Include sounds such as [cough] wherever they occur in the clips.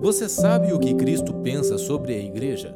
Você sabe o que Cristo pensa sobre a igreja?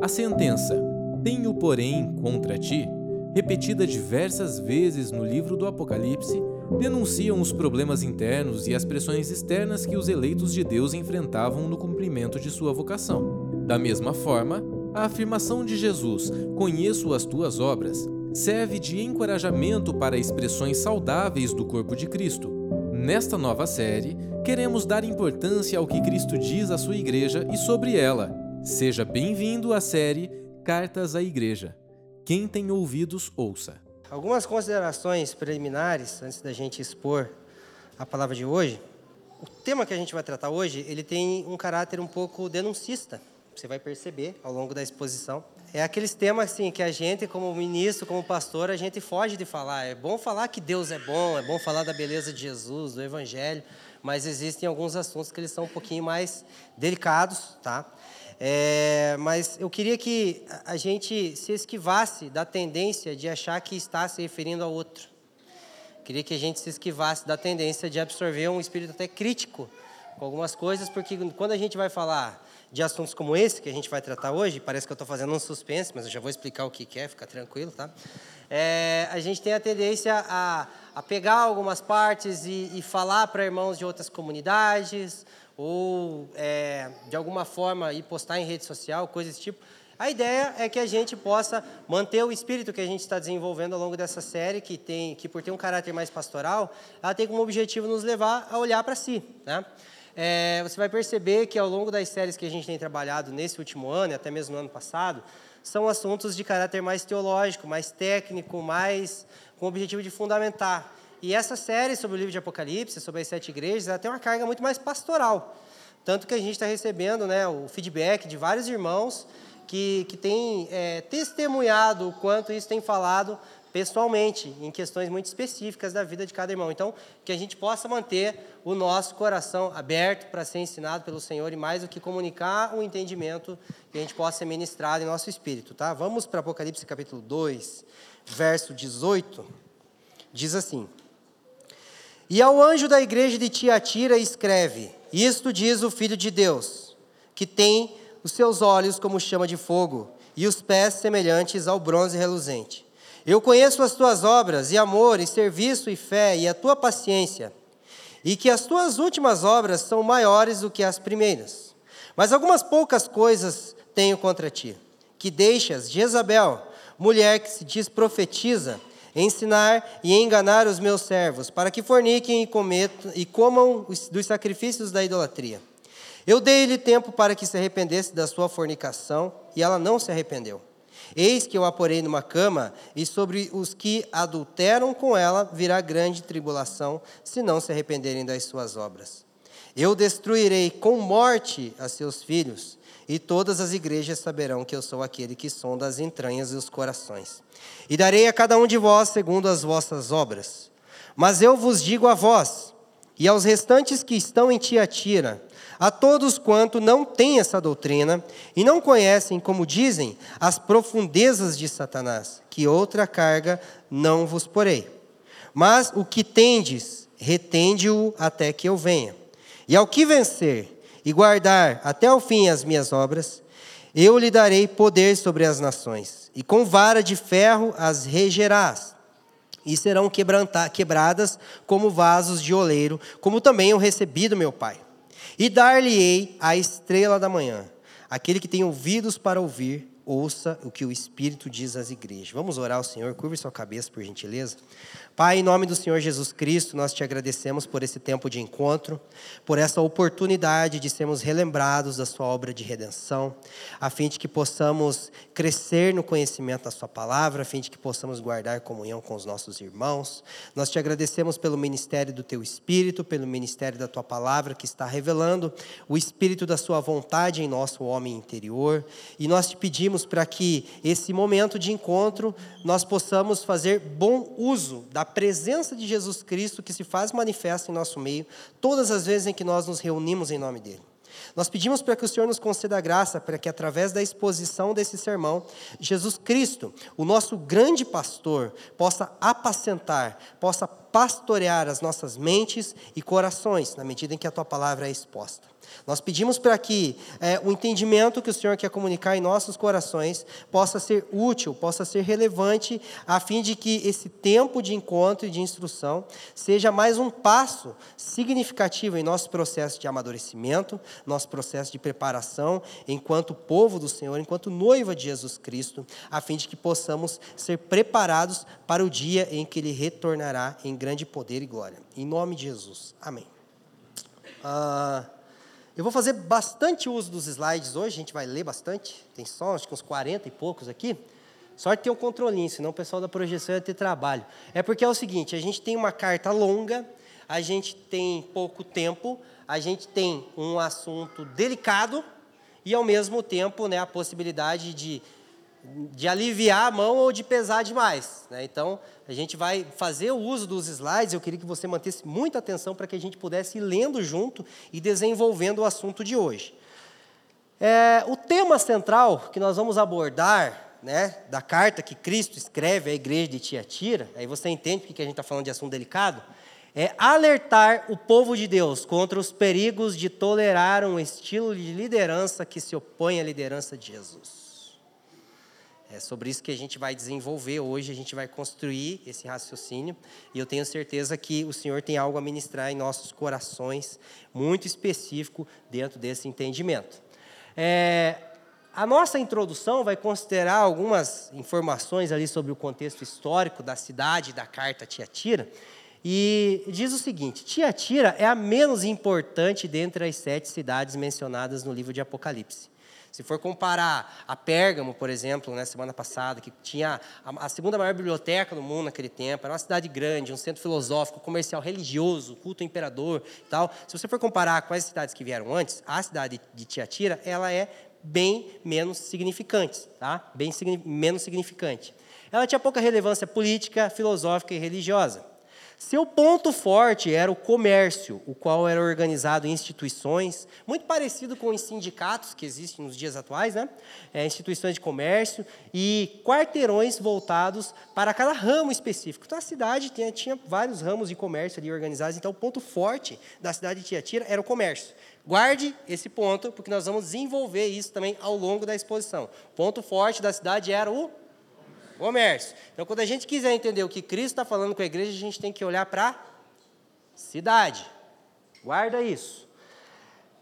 A sentença, tenho porém contra ti, repetida diversas vezes no livro do Apocalipse, denunciam os problemas internos e as pressões externas que os eleitos de Deus enfrentavam no cumprimento de sua vocação. Da mesma forma, a afirmação de Jesus, conheço as tuas obras, serve de encorajamento para expressões saudáveis do corpo de Cristo. Nesta nova série, queremos dar importância ao que Cristo diz à sua igreja e sobre ela. Seja bem-vindo à série Cartas à Igreja. Quem tem ouvidos, ouça. Algumas considerações preliminares antes da gente expor a palavra de hoje. O tema que a gente vai tratar hoje, ele tem um caráter um pouco denuncista. Você vai perceber ao longo da exposição. É aqueles temas assim que a gente, como ministro, como pastor, a gente foge de falar. É bom falar que Deus é bom, é bom falar da beleza de Jesus, do Evangelho, mas existem alguns assuntos que eles são um pouquinho mais delicados, tá? É, mas eu queria que a gente se esquivasse da tendência de achar que está se referindo a outro. Queria que a gente se esquivasse da tendência de absorver um espírito até crítico com algumas coisas, porque quando a gente vai falar de assuntos como esse que a gente vai tratar hoje, parece que eu estou fazendo um suspense, mas eu já vou explicar o que é, fica tranquilo, tá? É, a gente tem a tendência a, a pegar algumas partes e, e falar para irmãos de outras comunidades, ou é, de alguma forma ir postar em rede social, coisas desse tipo. A ideia é que a gente possa manter o espírito que a gente está desenvolvendo ao longo dessa série, que tem, que por ter um caráter mais pastoral, ela tem como objetivo nos levar a olhar para si, né? É, você vai perceber que ao longo das séries que a gente tem trabalhado nesse último ano e até mesmo no ano passado, são assuntos de caráter mais teológico, mais técnico, mais com o objetivo de fundamentar. E essa série sobre o livro de Apocalipse, sobre as sete igrejas, ela tem uma carga muito mais pastoral. Tanto que a gente está recebendo né, o feedback de vários irmãos que, que têm é, testemunhado o quanto isso tem falado pessoalmente, em questões muito específicas da vida de cada irmão. Então, que a gente possa manter o nosso coração aberto para ser ensinado pelo Senhor e mais do que comunicar o entendimento que a gente possa ser ministrado em nosso espírito. Tá? Vamos para Apocalipse capítulo 2, verso 18. Diz assim: e ao anjo da igreja de Tiatira escreve: Isto diz o Filho de Deus, que tem os seus olhos como chama de fogo e os pés semelhantes ao bronze reluzente. Eu conheço as tuas obras, e amor, e serviço, e fé, e a tua paciência, e que as tuas últimas obras são maiores do que as primeiras. Mas algumas poucas coisas tenho contra ti: que deixas Jezabel, mulher que se diz profetiza, ensinar e enganar os meus servos, para que forniquem e, cometam, e comam os, dos sacrifícios da idolatria. Eu dei-lhe tempo para que se arrependesse da sua fornicação, e ela não se arrependeu. Eis que eu a porei numa cama, e sobre os que adulteram com ela virá grande tribulação, se não se arrependerem das suas obras. Eu destruirei com morte a seus filhos, e todas as igrejas saberão que eu sou aquele que sonda as entranhas e os corações. E darei a cada um de vós segundo as vossas obras. Mas eu vos digo a vós, e aos restantes que estão em Tiatira, a todos quanto não têm essa doutrina e não conhecem, como dizem, as profundezas de Satanás, que outra carga não vos porei. Mas o que tendes, retende-o até que eu venha. E ao que vencer, e guardar até o fim as minhas obras, eu lhe darei poder sobre as nações, e com vara de ferro as regerás, e serão quebradas como vasos de oleiro, como também eu recebi do meu Pai. E dar-lhe-ei a estrela da manhã. Aquele que tem ouvidos para ouvir, ouça o que o Espírito diz às igrejas. Vamos orar ao Senhor, curve sua cabeça, por gentileza. Pai, em nome do Senhor Jesus Cristo, nós te agradecemos por esse tempo de encontro, por essa oportunidade de sermos relembrados da Sua obra de redenção, a fim de que possamos crescer no conhecimento da Sua palavra, a fim de que possamos guardar comunhão com os nossos irmãos. Nós te agradecemos pelo ministério do Teu Espírito, pelo ministério da Tua palavra, que está revelando o Espírito da Sua vontade em nosso homem interior. E nós te pedimos para que esse momento de encontro nós possamos fazer bom uso da presença de Jesus Cristo que se faz manifesta em nosso meio todas as vezes em que nós nos reunimos em nome dele. Nós pedimos para que o Senhor nos conceda graça para que, através da exposição desse sermão, Jesus Cristo, o nosso grande pastor, possa apacentar, possa pastorear as nossas mentes e corações, na medida em que a tua palavra é exposta. Nós pedimos para que é, o entendimento que o Senhor quer comunicar em nossos corações possa ser útil, possa ser relevante, a fim de que esse tempo de encontro e de instrução seja mais um passo significativo em nosso processo de amadurecimento, nosso processo de preparação, enquanto povo do Senhor, enquanto noiva de Jesus Cristo, a fim de que possamos ser preparados para o dia em que Ele retornará em grande poder e glória. Em nome de Jesus. Amém. Ah. Eu vou fazer bastante uso dos slides hoje, a gente vai ler bastante, tem só acho que uns 40 e poucos aqui. Só que tem um controlinho, senão o pessoal da projeção ia ter trabalho. É porque é o seguinte, a gente tem uma carta longa, a gente tem pouco tempo, a gente tem um assunto delicado e, ao mesmo tempo, né, a possibilidade de de aliviar a mão ou de pesar demais. Né? Então, a gente vai fazer o uso dos slides. Eu queria que você mantesse muita atenção para que a gente pudesse ir lendo junto e desenvolvendo o assunto de hoje. É, o tema central que nós vamos abordar, né, da carta que Cristo escreve à igreja de Tiatira, aí você entende porque a gente está falando de assunto delicado, é alertar o povo de Deus contra os perigos de tolerar um estilo de liderança que se opõe à liderança de Jesus. É sobre isso que a gente vai desenvolver hoje, a gente vai construir esse raciocínio, e eu tenho certeza que o Senhor tem algo a ministrar em nossos corações, muito específico dentro desse entendimento. É, a nossa introdução vai considerar algumas informações ali sobre o contexto histórico da cidade da carta Tiatira, e diz o seguinte: Tiatira é a menos importante dentre as sete cidades mencionadas no livro de Apocalipse. Se for comparar a Pérgamo, por exemplo, na né, semana passada, que tinha a, segunda maior biblioteca do mundo naquele tempo, era uma cidade grande, um centro filosófico, comercial, religioso, culto ao imperador e tal. Se você for comparar com as cidades que vieram antes, a cidade de Tiatira, ela é bem menos significante, tá? Bem menos significante. Ela tinha pouca relevância política, filosófica e religiosa. Seu ponto forte era o comércio, o qual era organizado em instituições, muito parecido com os sindicatos que existem nos dias atuais, né? É, instituições de comércio e quarteirões voltados para cada ramo específico. Então a cidade tinha, tinha vários ramos de comércio ali organizados, então o ponto forte da cidade de Tiatira era o comércio. Guarde esse ponto, porque nós vamos desenvolver isso também ao longo da exposição. O ponto forte da cidade era o comércio. Então, quando a gente quiser entender o que Cristo está falando com a igreja, a gente tem que olhar para cidade. Guarda isso.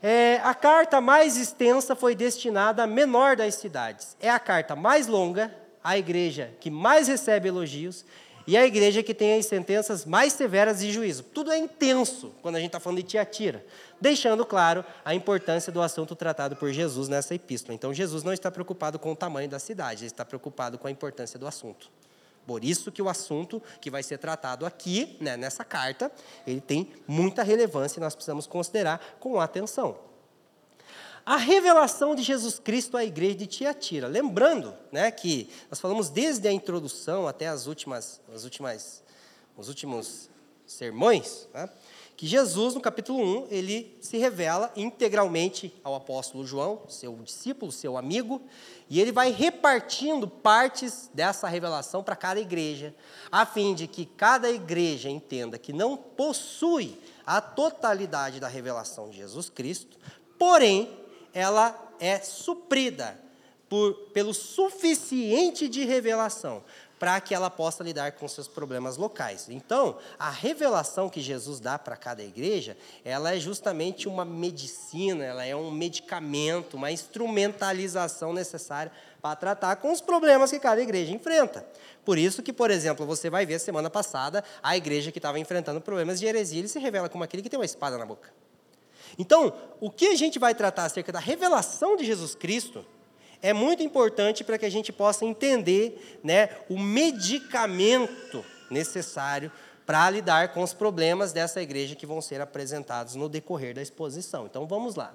É, a carta mais extensa foi destinada à menor das cidades. É a carta mais longa, a igreja que mais recebe elogios e a igreja que tem as sentenças mais severas de juízo. Tudo é intenso quando a gente está falando de Tiatira, deixando claro a importância do assunto tratado por Jesus nessa epístola. Então, Jesus não está preocupado com o tamanho da cidade, ele está preocupado com a importância do assunto. Por isso que o assunto que vai ser tratado aqui, né, nessa carta, ele tem muita relevância e nós precisamos considerar com atenção a revelação de Jesus Cristo à igreja de Tiatira. Lembrando né, que nós falamos desde a introdução até as últimas, as últimas, os últimos sermões, né, que Jesus, no capítulo 1, ele se revela integralmente ao apóstolo João, seu discípulo, seu amigo, e ele vai repartindo partes dessa revelação para cada igreja, a fim de que cada igreja entenda que não possui a totalidade da revelação de Jesus Cristo, porém, ela é suprida por, pelo suficiente de revelação para que ela possa lidar com seus problemas locais. Então, a revelação que Jesus dá para cada igreja, ela é justamente uma medicina, ela é um medicamento, uma instrumentalização necessária para tratar com os problemas que cada igreja enfrenta. Por isso que, por exemplo, você vai ver semana passada a igreja que estava enfrentando problemas de heresia, ele se revela como aquele que tem uma espada na boca. Então, o que a gente vai tratar acerca da revelação de Jesus Cristo é muito importante para que a gente possa entender né, o medicamento necessário para lidar com os problemas dessa igreja que vão ser apresentados no decorrer da exposição. Então vamos lá.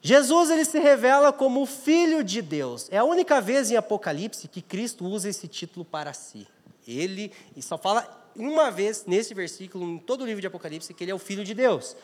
Jesus ele se revela como o Filho de Deus. É a única vez em Apocalipse que Cristo usa esse título para si. Ele só fala uma vez nesse versículo, em todo o livro de Apocalipse, que ele é o Filho de Deus.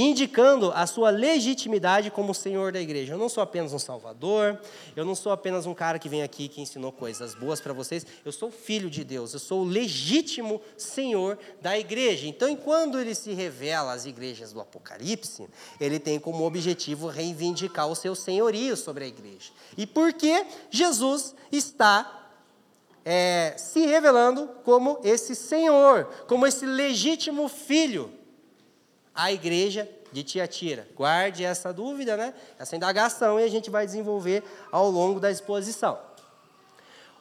Indicando a sua legitimidade como Senhor da igreja. Eu não sou apenas um salvador, eu não sou apenas um cara que vem aqui que ensinou coisas boas para vocês, eu sou filho de Deus, eu sou o legítimo Senhor da igreja. Então, quando ele se revela às igrejas do Apocalipse, ele tem como objetivo reivindicar o seu senhorio sobre a igreja. E por que Jesus está é, se revelando como esse Senhor, como esse legítimo filho à igreja de Tiatira. Guarde essa dúvida, né? essa indagação, e a gente vai desenvolver ao longo da exposição.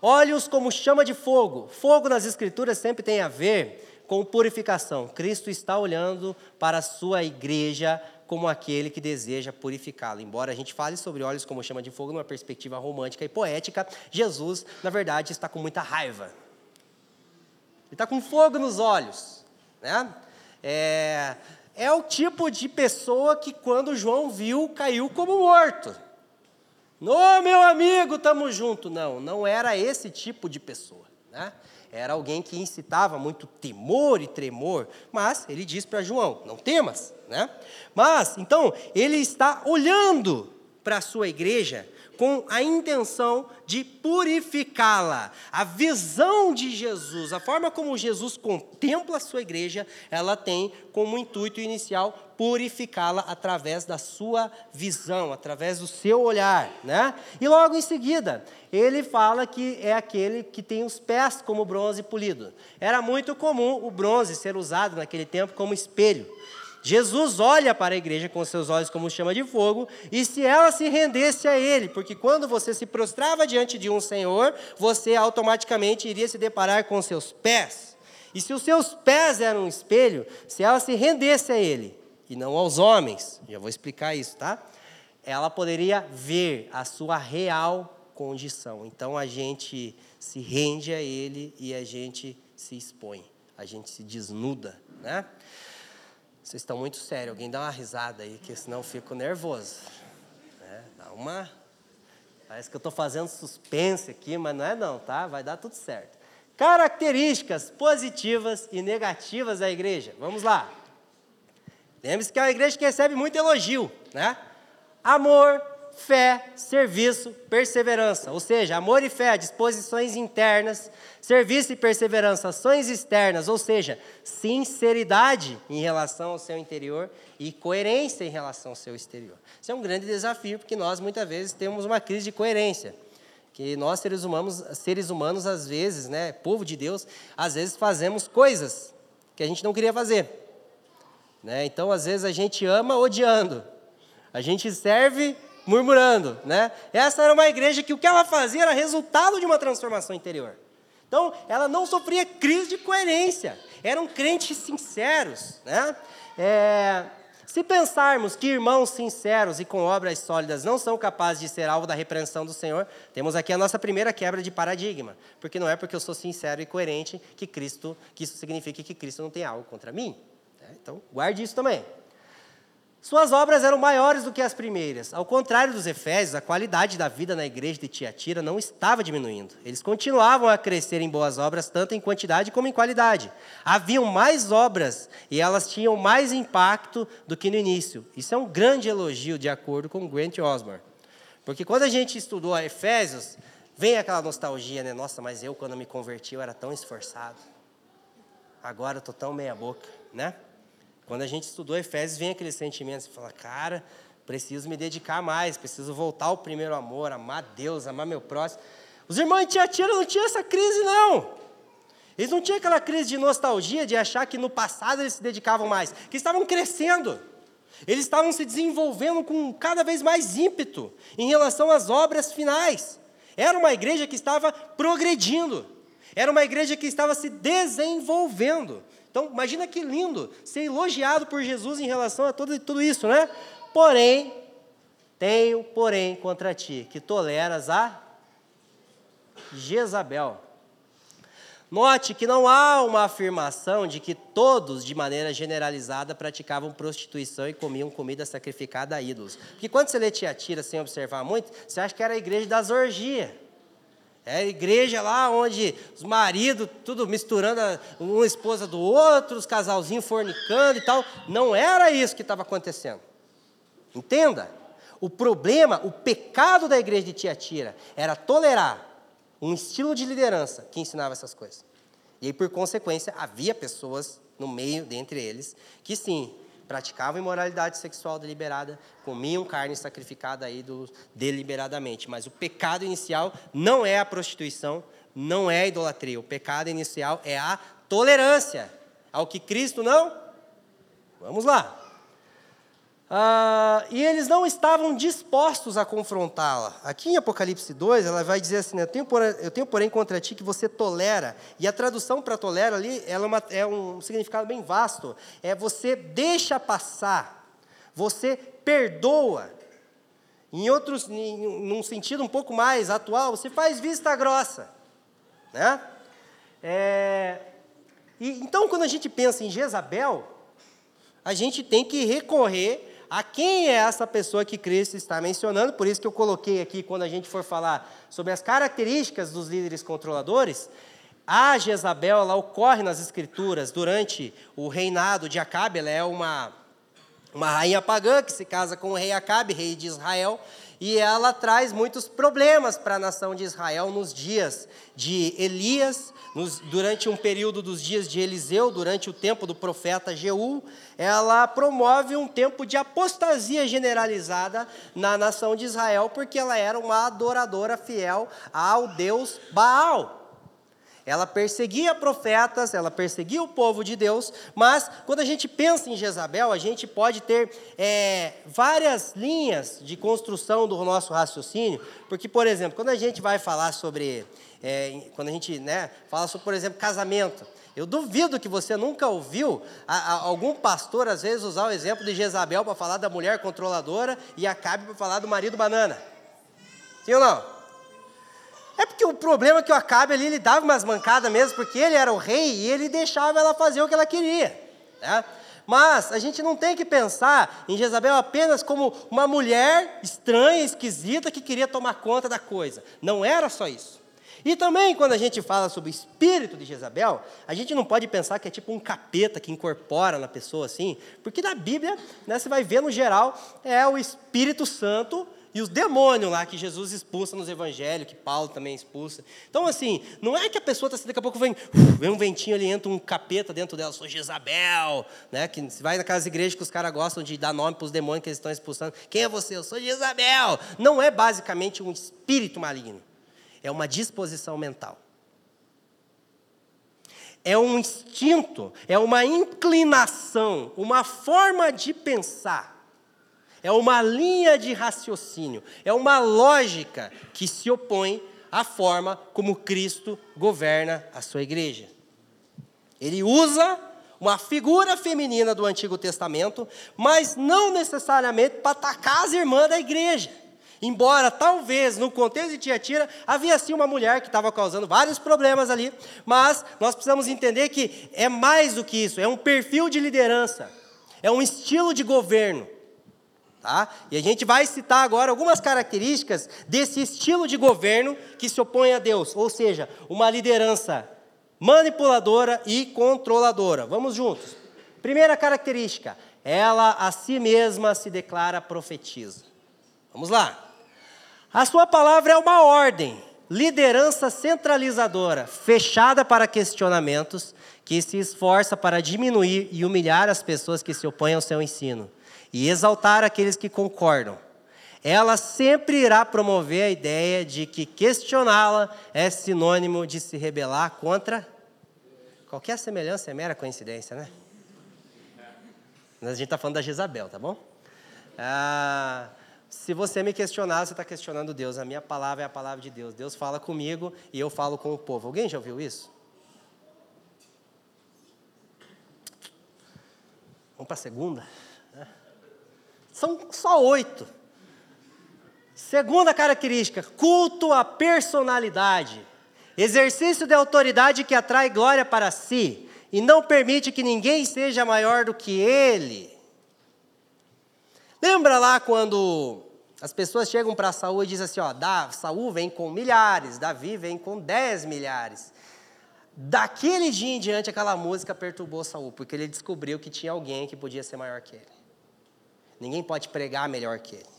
Olhos como chama de fogo. Fogo nas Escrituras sempre tem a ver com purificação. Cristo está olhando para a sua igreja como aquele que deseja purificá-la. Embora a gente fale sobre olhos como chama de fogo numa perspectiva romântica e poética, Jesus, na verdade, está com muita raiva. Ele está com fogo nos olhos. Né? É, é o tipo de pessoa que, quando João viu, caiu como morto. Ô, meu amigo, estamos juntos. Não, não era esse tipo de pessoa. Né? Era alguém que incitava muito temor e tremor, mas ele diz para João: não temas, né? Mas, então, ele está olhando para a sua igreja com a intenção de purificá-la. A visão de Jesus, a forma como Jesus contempla a sua igreja, ela tem como intuito inicial purificá-la através da sua visão, através do seu olhar, né? E logo em seguida, ele fala que é aquele que tem os pés como bronze polido. Era muito comum o bronze ser usado naquele tempo como espelho. Jesus olha para a igreja com seus olhos como chama de fogo, e se ela se rendesse a ele, porque quando você se prostrava diante de um Senhor, você automaticamente iria se deparar com seus pés. E se os seus pés eram um espelho, se ela se rendesse a ele, e não aos homens, já vou explicar isso, tá? Ela poderia ver a sua real condição. Então a gente se rende a ele e a gente se expõe, a gente se desnuda, né? Vocês estão muito sérios. Alguém dá uma risada aí, que senão eu fico nervoso. É, dá uma. Parece que eu estou fazendo suspense aqui, mas não é não, tá? Vai dar tudo certo. Características positivas e negativas da igreja. Vamos lá. Lembre-se que é uma igreja que recebe muito elogio, né? Amor, fé, serviço, perseverança. Ou seja, amor e fé, disposições internas, serviço e perseverança, ações externas, ou seja, sinceridade em relação ao seu interior e coerência em relação ao seu exterior. Isso é um grande desafio, porque nós muitas vezes temos uma crise de coerência. Que nós, seres humanos, seres humanos, às vezes, né, povo de Deus, às vezes fazemos coisas que a gente não queria fazer. Né? Então, às vezes, a gente ama odiando. A gente serve murmurando, né? Essa era uma igreja que o que ela fazia era resultado de uma transformação interior. Então, ela não sofria crise de coerência. Eram crentes sinceros, né? É, se pensarmos que irmãos sinceros e com obras sólidas não são capazes de ser alvo da repreensão do Senhor, temos aqui a nossa primeira quebra de paradigma, porque não é porque eu sou sincero e coerente que Cristo, que isso significa que Cristo não tem algo contra mim. Né? Então, guarde isso também. Suas obras eram maiores do que as primeiras. Ao contrário dos Efésios, a qualidade da vida na igreja de Tiatira não estava diminuindo. Eles continuavam a crescer em boas obras, tanto em quantidade como em qualidade. Haviam mais obras e elas tinham mais impacto do que no início. Isso é um grande elogio, de acordo com Grant Osborne. Porque quando a gente estudou a Efésios, vem aquela nostalgia, né? Nossa, mas eu, quando me converti, eu era tão esforçado. Agora eu estou tão meia-boca, né? Quando a gente estudou Efésios, vem aquele sentimento, você fala, cara, preciso me dedicar mais, preciso voltar ao primeiro amor, amar Deus, amar meu próximo. Os irmãos de Tiatira não tinham essa crise, não. Eles não tinham aquela crise de nostalgia, de achar que no passado eles se dedicavam mais, que estavam crescendo. Eles estavam se desenvolvendo com cada vez mais ímpeto em relação às obras finais. Era uma igreja que estava progredindo. Era uma igreja que estava se desenvolvendo. Então, imagina que lindo ser elogiado por Jesus em relação a tudo, tudo isso, né? Porém, tenho, porém, contra ti, que toleras a Jezabel. Note que não há uma afirmação de que todos, de maneira generalizada, praticavam prostituição e comiam comida sacrificada a ídolos. Porque quando você lê Tiatira sem observar muito, você acha que era a igreja das orgias. É a igreja lá onde os maridos, tudo misturando uma esposa do outro, os casalzinhos fornicando e tal. Não era isso que estava acontecendo. Entenda. O problema, o pecado da igreja de Tiatira era tolerar um estilo de liderança que ensinava essas coisas. E aí, por consequência, havia pessoas no meio, dentre eles, que sim, praticavam imoralidade sexual deliberada, comiam carne sacrificada a ídolos deliberadamente. Mas o pecado inicial não é a prostituição, não é a idolatria. O pecado inicial é a tolerância ao que Cristo não. Vamos lá. Ah, e eles não estavam dispostos a confrontá-la. Aqui em Apocalipse 2, ela vai dizer assim: eu tenho, porém, eu tenho, porém, contra ti que você tolera. E a tradução para tolera ali ela é, uma, é um significado bem vasto. É você deixa passar, você perdoa. Em outros, em, num sentido um pouco mais atual, você faz vista grossa. Né? É, e, então, quando a gente pensa em Jezabel, a gente tem que recorrer a quem é essa pessoa que Cristo está mencionando, por isso que eu coloquei aqui, quando a gente for falar sobre as características dos líderes controladores, a Jezabel, ela ocorre nas Escrituras durante o reinado de Acabe, ela é uma, uma rainha pagã que se casa com o rei Acabe, rei de Israel, e ela traz muitos problemas para a nação de Israel nos dias de Elias, nos, durante um período dos dias de Eliseu, durante o tempo do profeta Jeú, ela promove um tempo de apostasia generalizada na nação de Israel, porque ela era uma adoradora fiel ao Deus Baal. Ela perseguia profetas, ela perseguia o povo de Deus, mas quando a gente pensa em Jezabel, a gente pode ter é, várias linhas de construção do nosso raciocínio, porque, por exemplo, quando a gente vai falar sobre, é, quando a gente né, fala sobre, por exemplo, casamento, eu duvido que você nunca ouviu a, a, algum pastor, às vezes, usar o exemplo de Jezabel para falar da mulher controladora e Acabe para falar do marido banana. Sim ou não? É porque o problema é que o Acabe ali, ele dava umas mancadas mesmo, porque ele era o rei e ele deixava ela fazer o que ela queria. Né? Mas a gente não tem que pensar em Jezabel apenas como uma mulher estranha, esquisita, que queria tomar conta da coisa. Não era só isso. E também, quando a gente fala sobre o espírito de Jezabel, a gente não pode pensar que é tipo um capeta que incorpora na pessoa assim, porque na Bíblia, né, você vai ver no geral, é o Espírito Santo e os demônios lá que Jesus expulsa nos evangelhos, que Paulo também expulsa. Então, assim, não é que a pessoa está assim, daqui a pouco vem, vem um ventinho ali, entra um capeta dentro dela, sou Jezabel, né? Que vai naquelas igrejas que os caras gostam de dar nome para os demônios que eles estão expulsando. Quem é você? Eu sou Jezabel. Não é basicamente um espírito maligno, é uma disposição mental. É um instinto, é uma inclinação, uma forma de pensar é uma linha de raciocínio, é uma lógica que se opõe à forma como Cristo governa a sua igreja. Ele usa uma figura feminina do Antigo Testamento, mas não necessariamente para atacar as irmãs da igreja. Embora talvez no contexto de Tiatira havia sim uma mulher que estava causando vários problemas ali, mas nós precisamos entender que é mais do que isso, é um perfil de liderança, é um estilo de governo. Tá? E a gente vai citar agora algumas características desse estilo de governo que se opõe a Deus, ou seja, uma liderança manipuladora e controladora. Vamos juntos. Primeira característica, ela a si mesma se declara profetiza. Vamos lá. A sua palavra é uma ordem, liderança centralizadora, fechada para questionamentos, que se esforça para diminuir e humilhar as pessoas que se opõem ao seu ensino e exaltar aqueles que concordam. Ela sempre irá promover a ideia de que questioná-la é sinônimo de se rebelar contra. Qualquer semelhança é mera coincidência, né? A gente está falando da Jezabel, tá bom? Ah, se você me questionar, você está questionando Deus. A minha palavra é a palavra de Deus. Deus fala comigo e eu falo com o povo. Alguém já ouviu isso? Vamos para a segunda? São só oito. Segunda característica: culto à personalidade. Exercício de autoridade que atrai glória para si e não permite que ninguém seja maior do que ele. Lembra lá quando As pessoas chegam para Saul e dizem assim: ó, da, Saul vem com milhares, Davi vem com dez milhares. Daquele dia em diante, aquela música perturbou Saul, porque ele descobriu que tinha alguém que podia ser maior que ele. Ninguém pode pregar melhor que ele.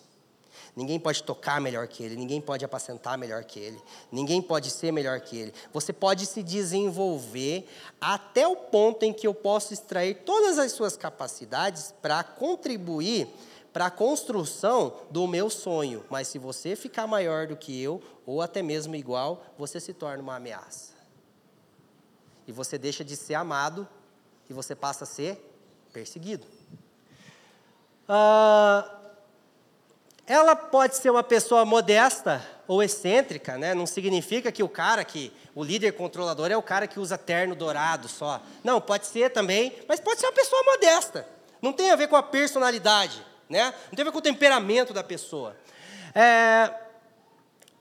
Ninguém pode tocar melhor que ele, ninguém pode apacentar melhor que ele, ninguém pode ser melhor que ele. Você pode se desenvolver até o ponto em que eu posso extrair todas as suas capacidades para contribuir para a construção do meu sonho. Mas se você ficar maior do que eu, ou até mesmo igual, você se torna uma ameaça. E você deixa de ser amado e você passa a ser perseguido. Ah, ela pode ser uma pessoa modesta ou excêntrica, né? não significa que o cara que, o líder controlador é o cara que usa terno dourado só. Não, pode ser também, mas pode ser uma pessoa modesta. Não tem a ver com a personalidade, né? não tem a ver com o temperamento da pessoa. É,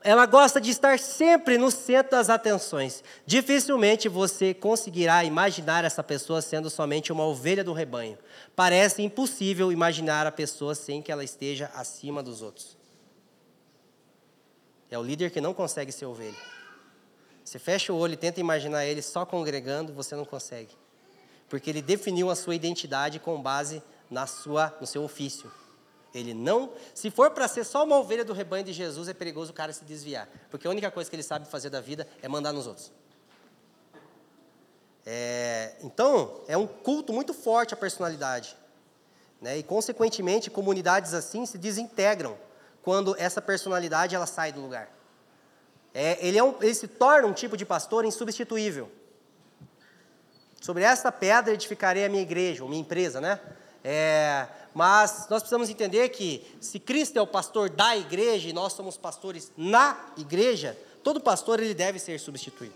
ela gosta de estar sempre no centro das atenções. Dificilmente você conseguirá imaginar essa pessoa sendo somente uma ovelha do rebanho. Parece impossível imaginar a pessoa sem que ela esteja acima dos outros. É o líder que não consegue ser ovelha. Você fecha o olho e tenta imaginar ele só congregando, você não consegue. Porque ele definiu a sua identidade com base na sua, no seu ofício. Ele não, se for para ser só uma ovelha do rebanho de Jesus, é perigoso o cara se desviar, porque a única coisa que ele sabe fazer da vida é mandar nos outros. É, então, é um culto muito forte à personalidade. Né? E, consequentemente, comunidades assim se desintegram quando essa personalidade ela sai do lugar. É, ele, é um, ele se torna um tipo de pastor insubstituível. Sobre esta pedra edificarei a minha igreja, ou minha empresa, né? É, mas nós precisamos entender que se Cristo é o pastor da igreja e nós somos pastores na igreja, todo pastor ele deve ser substituído.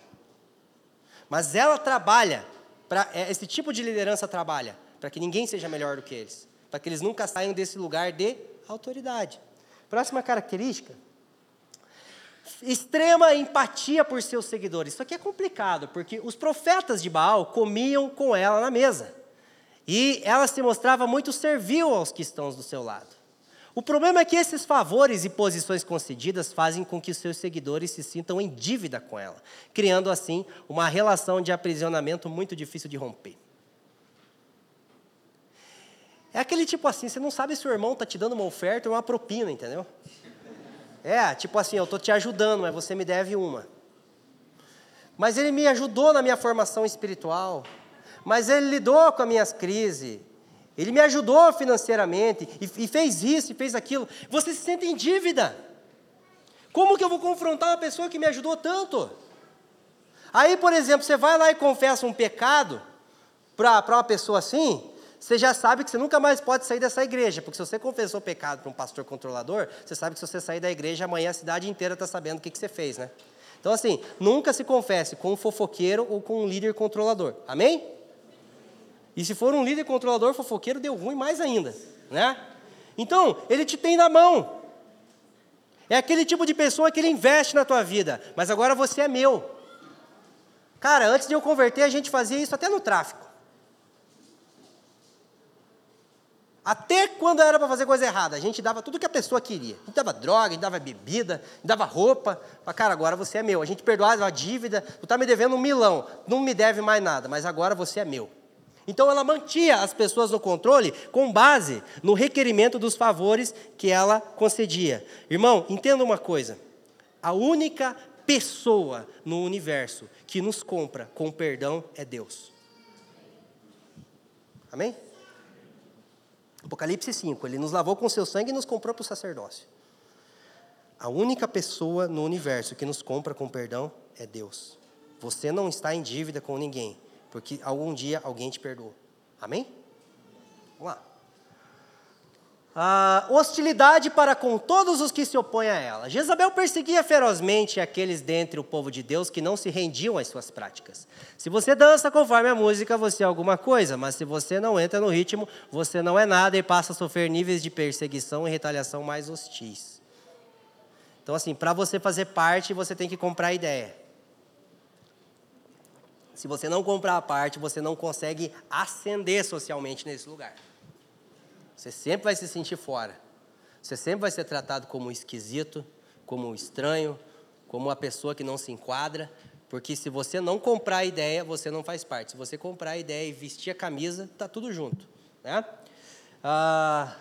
Mas ela trabalha para é, esse tipo de liderança trabalha para que ninguém seja melhor do que eles, para que eles nunca saiam desse lugar de autoridade. Próxima característica: extrema empatia por seus seguidores. Isso aqui é complicado, porque os profetas de Baal comiam com ela na mesa. E ela se mostrava muito servil aos que estão do seu lado. O problema é que esses favores e posições concedidas fazem com que seus seguidores se sintam em dívida com ela, criando assim uma relação de aprisionamento muito difícil de romper. É aquele tipo assim, você não sabe se o irmão está te dando uma oferta ou uma propina, entendeu? É, tipo assim, eu estou te ajudando, mas você me deve uma. Mas ele me ajudou na minha formação espiritual mas ele lidou com as minhas crises, ele me ajudou financeiramente, e, e fez isso, e fez aquilo. Você se sente em dívida. Como que eu vou confrontar uma pessoa que me ajudou tanto? Aí, por exemplo, você vai lá e confessa um pecado para uma pessoa assim, você já sabe que você nunca mais pode sair dessa igreja, porque se você confessou pecado para um pastor controlador, você sabe que se você sair da igreja, amanhã a cidade inteira está sabendo o que, que você fez, né? Então, assim, nunca se confesse com um fofoqueiro ou com um líder controlador. Amém? E se for um líder controlador fofoqueiro, deu ruim mais ainda, né? Então, ele te tem na mão. É aquele tipo de pessoa que ele investe na tua vida, mas agora você é meu. Cara, antes de eu converter, a gente fazia isso até no tráfico. Até quando era para fazer coisa errada, a gente dava tudo que a pessoa queria. A gente dava droga, a gente dava bebida, a gente dava roupa. Cara, agora você é meu. A gente perdoava a dívida, tu está me devendo um milão, não me deve mais nada, mas agora você é meu. Então ela mantinha as pessoas no controle com base no requerimento dos favores que ela concedia. Irmão, entenda uma coisa: a única pessoa no universo que nos compra com perdão é Deus. Amém? Apocalipse 5, ele nos lavou com seu sangue e nos comprou para o sacerdócio. A única pessoa no universo que nos compra com perdão é Deus. Você não está em dívida com ninguém porque algum dia alguém te perdoou. Amém? Vamos lá. A hostilidade para com todos os que se opõem a ela. Jezabel perseguia ferozmente aqueles dentre o povo de Deus que não se rendiam às suas práticas. Se você dança conforme a música, você é alguma coisa, mas se você não entra no ritmo, você não é nada e passa a sofrer níveis de perseguição e retaliação mais hostis. Então, assim, para você fazer parte, você tem que comprar ideia. Se você não comprar a parte, você não consegue ascender socialmente nesse lugar. Você sempre vai se sentir fora. Você sempre vai ser tratado como esquisito, como estranho, como uma pessoa que não se enquadra, porque se você não comprar a ideia, você não faz parte. Se você comprar a ideia e vestir a camisa, tá tudo junto, né? Ah,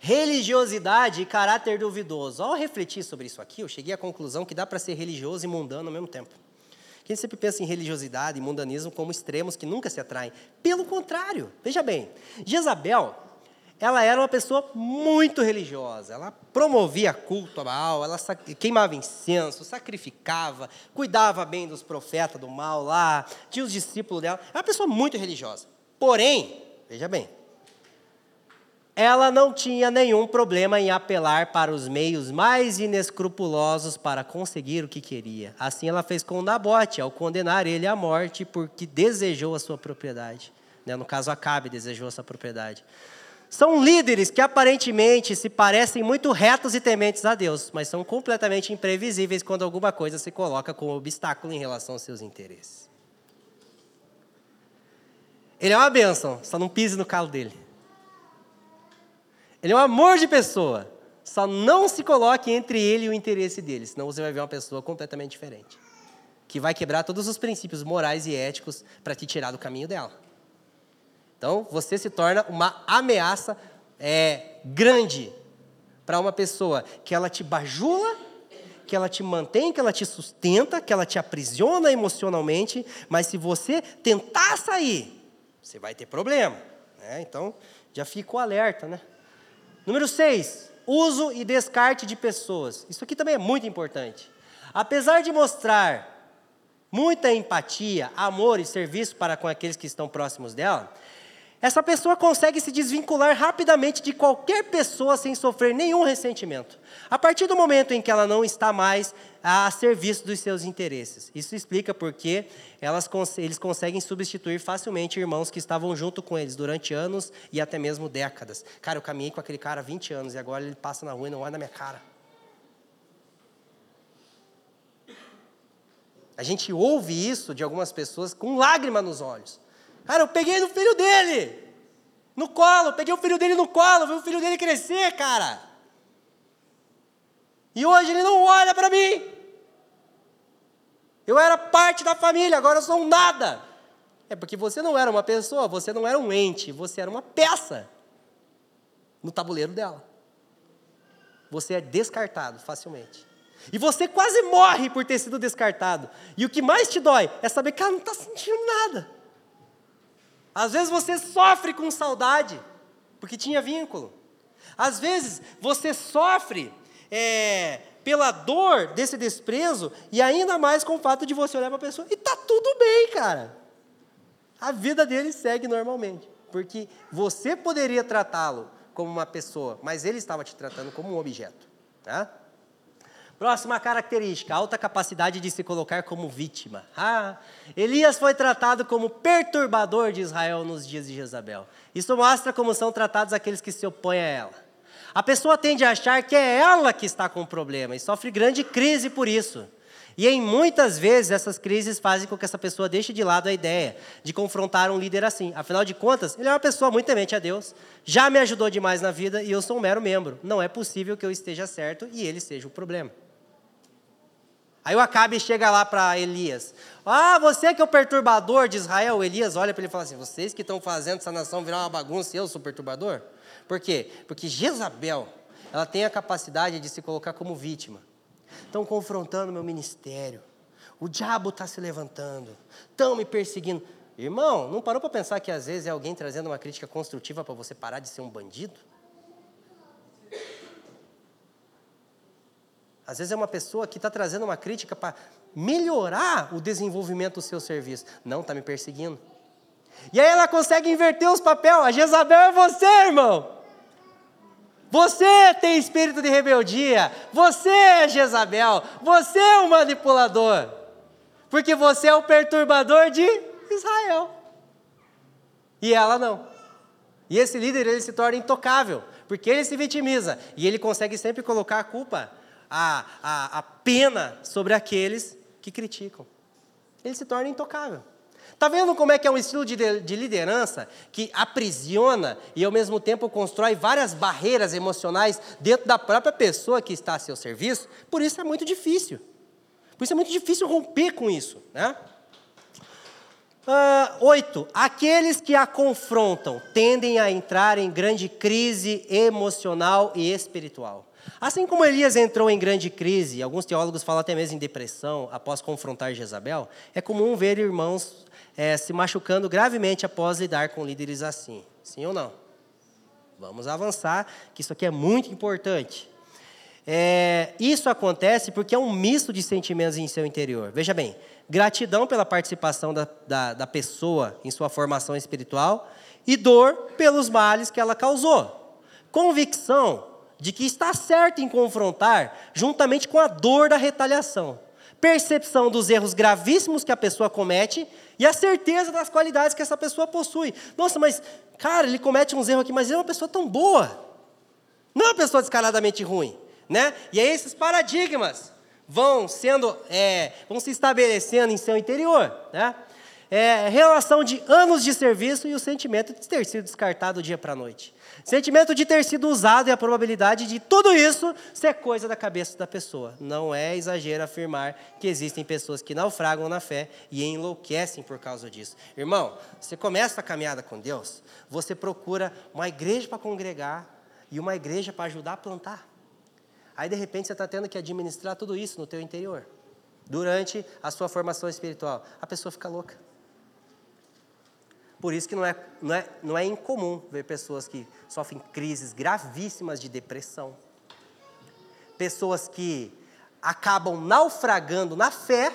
religiosidade e caráter duvidoso. Ao refletir sobre isso aqui, eu cheguei à conclusão que dá para ser religioso e mundano ao mesmo tempo. Quem sempre pensa em religiosidade e mundanismo como extremos que nunca se atraem. Pelo contrário, veja bem, Jezabel, ela era uma pessoa muito religiosa. Ela promovia culto a Baal, ela queimava incenso, sacrificava, cuidava bem dos profetas do mal lá, tinha os discípulos dela. Era uma pessoa muito religiosa. Porém, veja bem, ela não tinha nenhum problema em apelar para os meios mais inescrupulosos para conseguir o que queria. Assim ela fez com Nabote, ao condenar ele à morte porque desejou a sua propriedade. Né? No caso, Acabe desejou a sua propriedade. São líderes que aparentemente se parecem muito retos e tementes a Deus, mas são completamente imprevisíveis quando alguma coisa se coloca como obstáculo em relação aos seus interesses. Ele é uma bênção, só não pise no calo dele. Ele é um amor de pessoa. Só não se coloque entre ele e o interesse dele, senão você vai ver uma pessoa completamente diferente. Que vai quebrar todos os princípios morais e éticos para te tirar do caminho dela. Então, você se torna uma ameaça é, grande para uma pessoa que ela te bajula, que ela te mantém, que ela te sustenta, que ela te aprisiona emocionalmente, mas se você tentar sair, você vai ter problema. Né? Então, já fica o alerta, né? Número 6, uso e descarte de pessoas. Isso aqui também é muito importante. Apesar de mostrar muita empatia, amor e serviço para com aqueles que estão próximos dela, essa pessoa consegue se desvincular rapidamente de qualquer pessoa sem sofrer nenhum ressentimento. A partir do momento em que ela não está mais a serviço dos seus interesses. Isso explica porque elas, eles conseguem substituir facilmente irmãos que estavam junto com eles durante anos e até mesmo décadas. Cara, eu caminhei com aquele cara há 20 anos e agora ele passa na rua e não olha na minha cara. A gente ouve isso de algumas pessoas com lágrima nos olhos. Cara, eu peguei no filho dele, no colo, peguei o filho dele no colo, vi o filho dele crescer, cara. E hoje ele não olha para mim. Eu era parte da família, agora eu sou um nada. É porque você não era uma pessoa, você não era um ente, você era uma peça no tabuleiro dela. Você é descartado facilmente. E você quase morre por ter sido descartado. E o que mais te dói é saber que ela não está sentindo nada. Às vezes você sofre com saudade, porque tinha vínculo. Às vezes você sofre é, pela dor desse desprezo e ainda mais com o fato de você olhar para a pessoa e tá tudo bem, cara. A vida dele segue normalmente, porque você poderia tratá-lo como uma pessoa, mas ele estava te tratando como um objeto. Tá? Próxima característica, alta capacidade de se colocar como vítima. Ah, Elias foi tratado como perturbador de Israel nos dias de Jezabel. Isso mostra como são tratados aqueles que se opõem a ela. A pessoa tende a achar que é ela que está com o problema e sofre grande crise por isso. E em muitas vezes essas crises fazem com que essa pessoa deixe de lado a ideia de confrontar um líder assim. Afinal de contas, ele é uma pessoa muito temente a Deus, já me ajudou demais na vida e eu sou um mero membro. Não é possível que eu esteja certo e ele seja o problema. Aí o Acabe chega lá para Elias. Ah, você que é o perturbador de Israel. Elias olha para ele e fala assim: vocês que estão fazendo essa nação virar uma bagunça e eu sou perturbador? Por quê? Porque Jezabel, ela tem a capacidade de se colocar como vítima. Estão confrontando meu ministério. O diabo está se levantando. Estão me perseguindo. Irmão, não parou para pensar que às vezes é alguém trazendo uma crítica construtiva para você parar de ser um bandido? Às vezes é uma pessoa que está trazendo uma crítica para melhorar o desenvolvimento do seu serviço. Não, está me perseguindo. E aí ela consegue inverter os papéis. A Jezabel é você, irmão. Você tem espírito de rebeldia. Você é Jezabel. Você é o manipulador. Porque você é o perturbador de Israel. E ela não. E esse líder ele se torna intocável, porque ele se vitimiza e ele consegue sempre colocar a culpa a, a, a pena sobre aqueles que criticam. Ele se torna intocável. Tá vendo como é que é um estilo de, de liderança que aprisiona e ao mesmo tempo constrói várias barreiras emocionais dentro da própria pessoa que está a seu serviço? Por isso é muito difícil. Por isso é muito difícil romper com isso, né? Uh, oito, aqueles que a confrontam tendem a entrar em grande crise emocional e espiritual. Assim como Elias entrou em grande crise, alguns teólogos falam até mesmo em depressão após confrontar Jezabel, é comum ver irmãos é, se machucando gravemente após lidar com líderes assim. Sim ou não? Vamos avançar, que isso aqui é muito importante. É, isso acontece porque é um misto de sentimentos em seu interior. Veja bem, gratidão pela participação da, da, da pessoa em sua formação espiritual e dor pelos males que ela causou. Convicção de que está certo em confrontar, juntamente com a dor da retaliação. Percepção dos erros gravíssimos que a pessoa comete e a certeza das qualidades que essa pessoa possui. Nossa, mas, cara, ele comete uns erros aqui, mas ele é uma pessoa tão boa. Não é uma pessoa descaradamente ruim. Né? E aí esses paradigmas vão sendo, é, vão se estabelecendo em seu interior, né? É, relação de anos de serviço e o sentimento de ter sido descartado do dia para a noite. Sentimento de ter sido usado e a probabilidade de tudo isso ser coisa da cabeça da pessoa. Não é exagero afirmar que existem pessoas que naufragam na fé e enlouquecem por causa disso. Irmão, você começa a caminhada com Deus, você procura uma igreja para congregar e uma igreja para ajudar a plantar. Aí, de repente, você está tendo que administrar tudo isso no teu interior. Durante a sua formação espiritual. A pessoa fica louca. Por isso que não é, não é, não é incomum ver pessoas que sofrem crises gravíssimas de depressão. Pessoas que acabam naufragando na fé.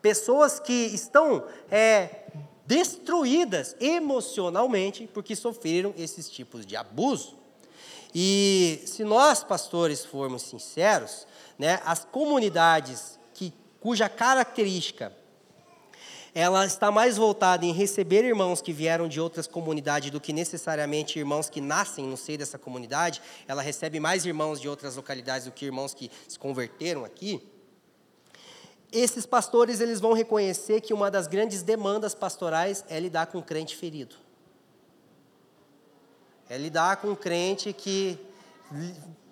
Pessoas que estão é, destruídas emocionalmente porque sofreram esses tipos de abuso. E se nós, pastores, formos sinceros, né, as comunidades que, cuja característica ela está mais voltada em receber irmãos que vieram de outras comunidades do que necessariamente irmãos que nascem no seio dessa comunidade. Ela recebe mais irmãos de outras localidades do que irmãos que se converteram aqui. Esses pastores eles vão reconhecer que uma das grandes demandas pastorais é lidar com crente ferido. É lidar com um crente que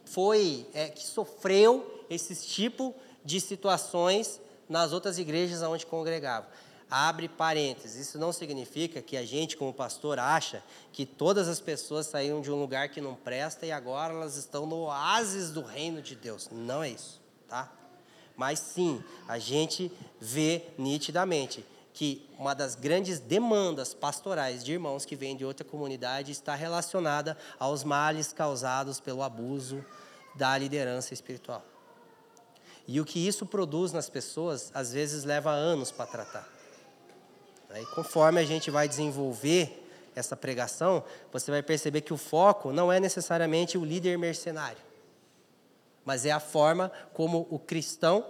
foi, é, que sofreu esse tipo de situações nas outras igrejas onde congregava. Abre parênteses, isso não significa que a gente, como pastor, acha que todas as pessoas saíram de um lugar que não presta e agora elas estão no oásis do reino de Deus. Não é isso, tá? Mas sim, a gente vê nitidamente que uma das grandes demandas pastorais de irmãos que vêm de outra comunidade está relacionada aos males causados pelo abuso da liderança espiritual. E o que isso produz nas pessoas, às vezes leva anos para tratar. E conforme a gente vai desenvolver essa pregação, você vai perceber que o foco não é necessariamente o líder mercenário, mas é a forma como o cristão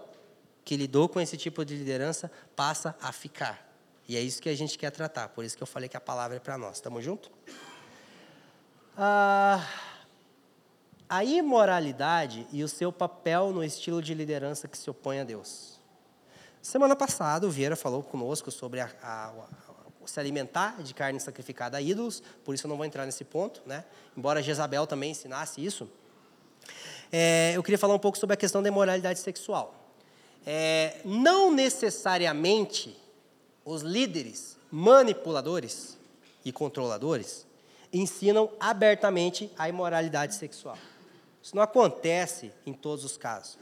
que lidou com esse tipo de liderança passa a ficar. E é isso que a gente quer tratar. Por isso que eu falei que a palavra é para nós. Estamos juntos? Ah, a imoralidade e o seu papel no estilo de liderança que se opõe a Deus. Semana passada, o Vieira falou conosco sobre a, a, a, se alimentar de carne sacrificada a ídolos, por isso eu não vou entrar nesse ponto, né? embora Jezabel também ensinasse isso. É, eu queria falar um pouco sobre a questão da imoralidade sexual é, não necessariamente os líderes manipuladores e controladores ensinam abertamente a imoralidade sexual. Isso não acontece em todos os casos.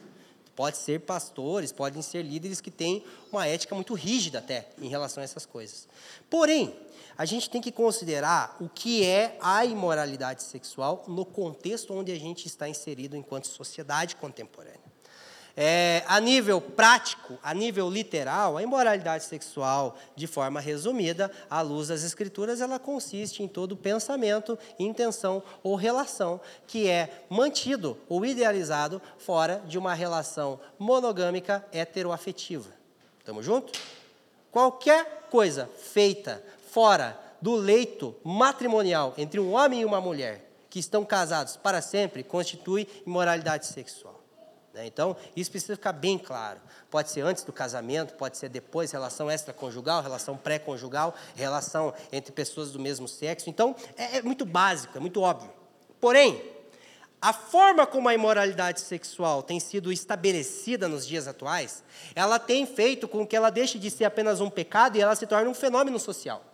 Pode ser pastores, podem ser líderes que têm uma ética muito rígida até em relação a essas coisas. Porém, a gente tem que considerar o que é a imoralidade sexual no contexto onde a gente está inserido enquanto sociedade contemporânea. É, a nível prático, a nível literal, a imoralidade sexual, de forma resumida, à luz das Escrituras, ela consiste em todo pensamento, intenção ou relação que é mantido ou idealizado fora de uma relação monogâmica heteroafetiva. Estamos juntos? Qualquer coisa feita fora do leito matrimonial entre um homem e uma mulher que estão casados para sempre constitui imoralidade sexual. Né? Então, isso precisa ficar bem claro. Pode ser antes do casamento, pode ser depois, relação extraconjugal, relação pré-conjugal, relação entre pessoas do mesmo sexo. Então, é, é muito básico, é muito óbvio. Porém, a forma como a imoralidade sexual tem sido estabelecida nos dias atuais, ela tem feito com que ela deixe de ser apenas um pecado e ela se torne um fenômeno social.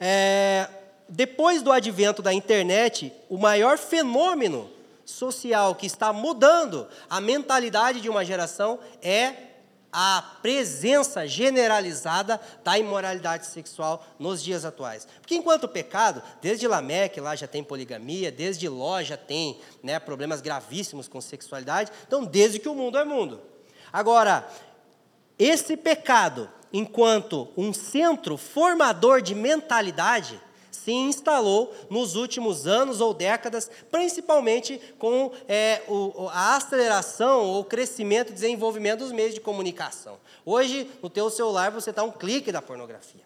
É, depois do advento da internet, o maior fenômeno social que está mudando a mentalidade de uma geração é a presença generalizada da imoralidade sexual nos dias atuais. Porque enquanto o pecado, desde Lameque lá já tem poligamia, desde Ló já tem né, problemas gravíssimos com sexualidade, então desde que o mundo é mundo. Agora, esse pecado, enquanto um centro formador de mentalidade, se instalou nos últimos anos ou décadas, principalmente com é, o, a aceleração ou crescimento e desenvolvimento dos meios de comunicação. Hoje, no teu celular, você está um clique da pornografia.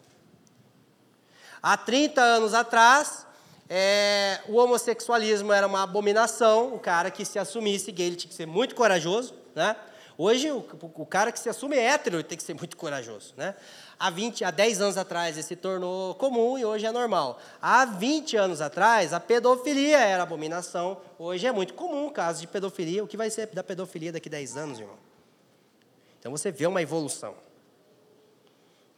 Há 30 anos atrás, é, o homossexualismo era uma abominação, o cara que se assumisse gay tinha que ser muito corajoso, né? Hoje, o, o, cara que se assume hétero tem que ser muito corajoso. Né? Há, 20, há 10 anos atrás, ele se tornou comum e hoje é normal. Há 20 anos atrás, a pedofilia era abominação. Hoje é muito comum o caso de pedofilia. O que vai ser da pedofilia daqui a 10 anos, irmão? Então, você vê uma evolução.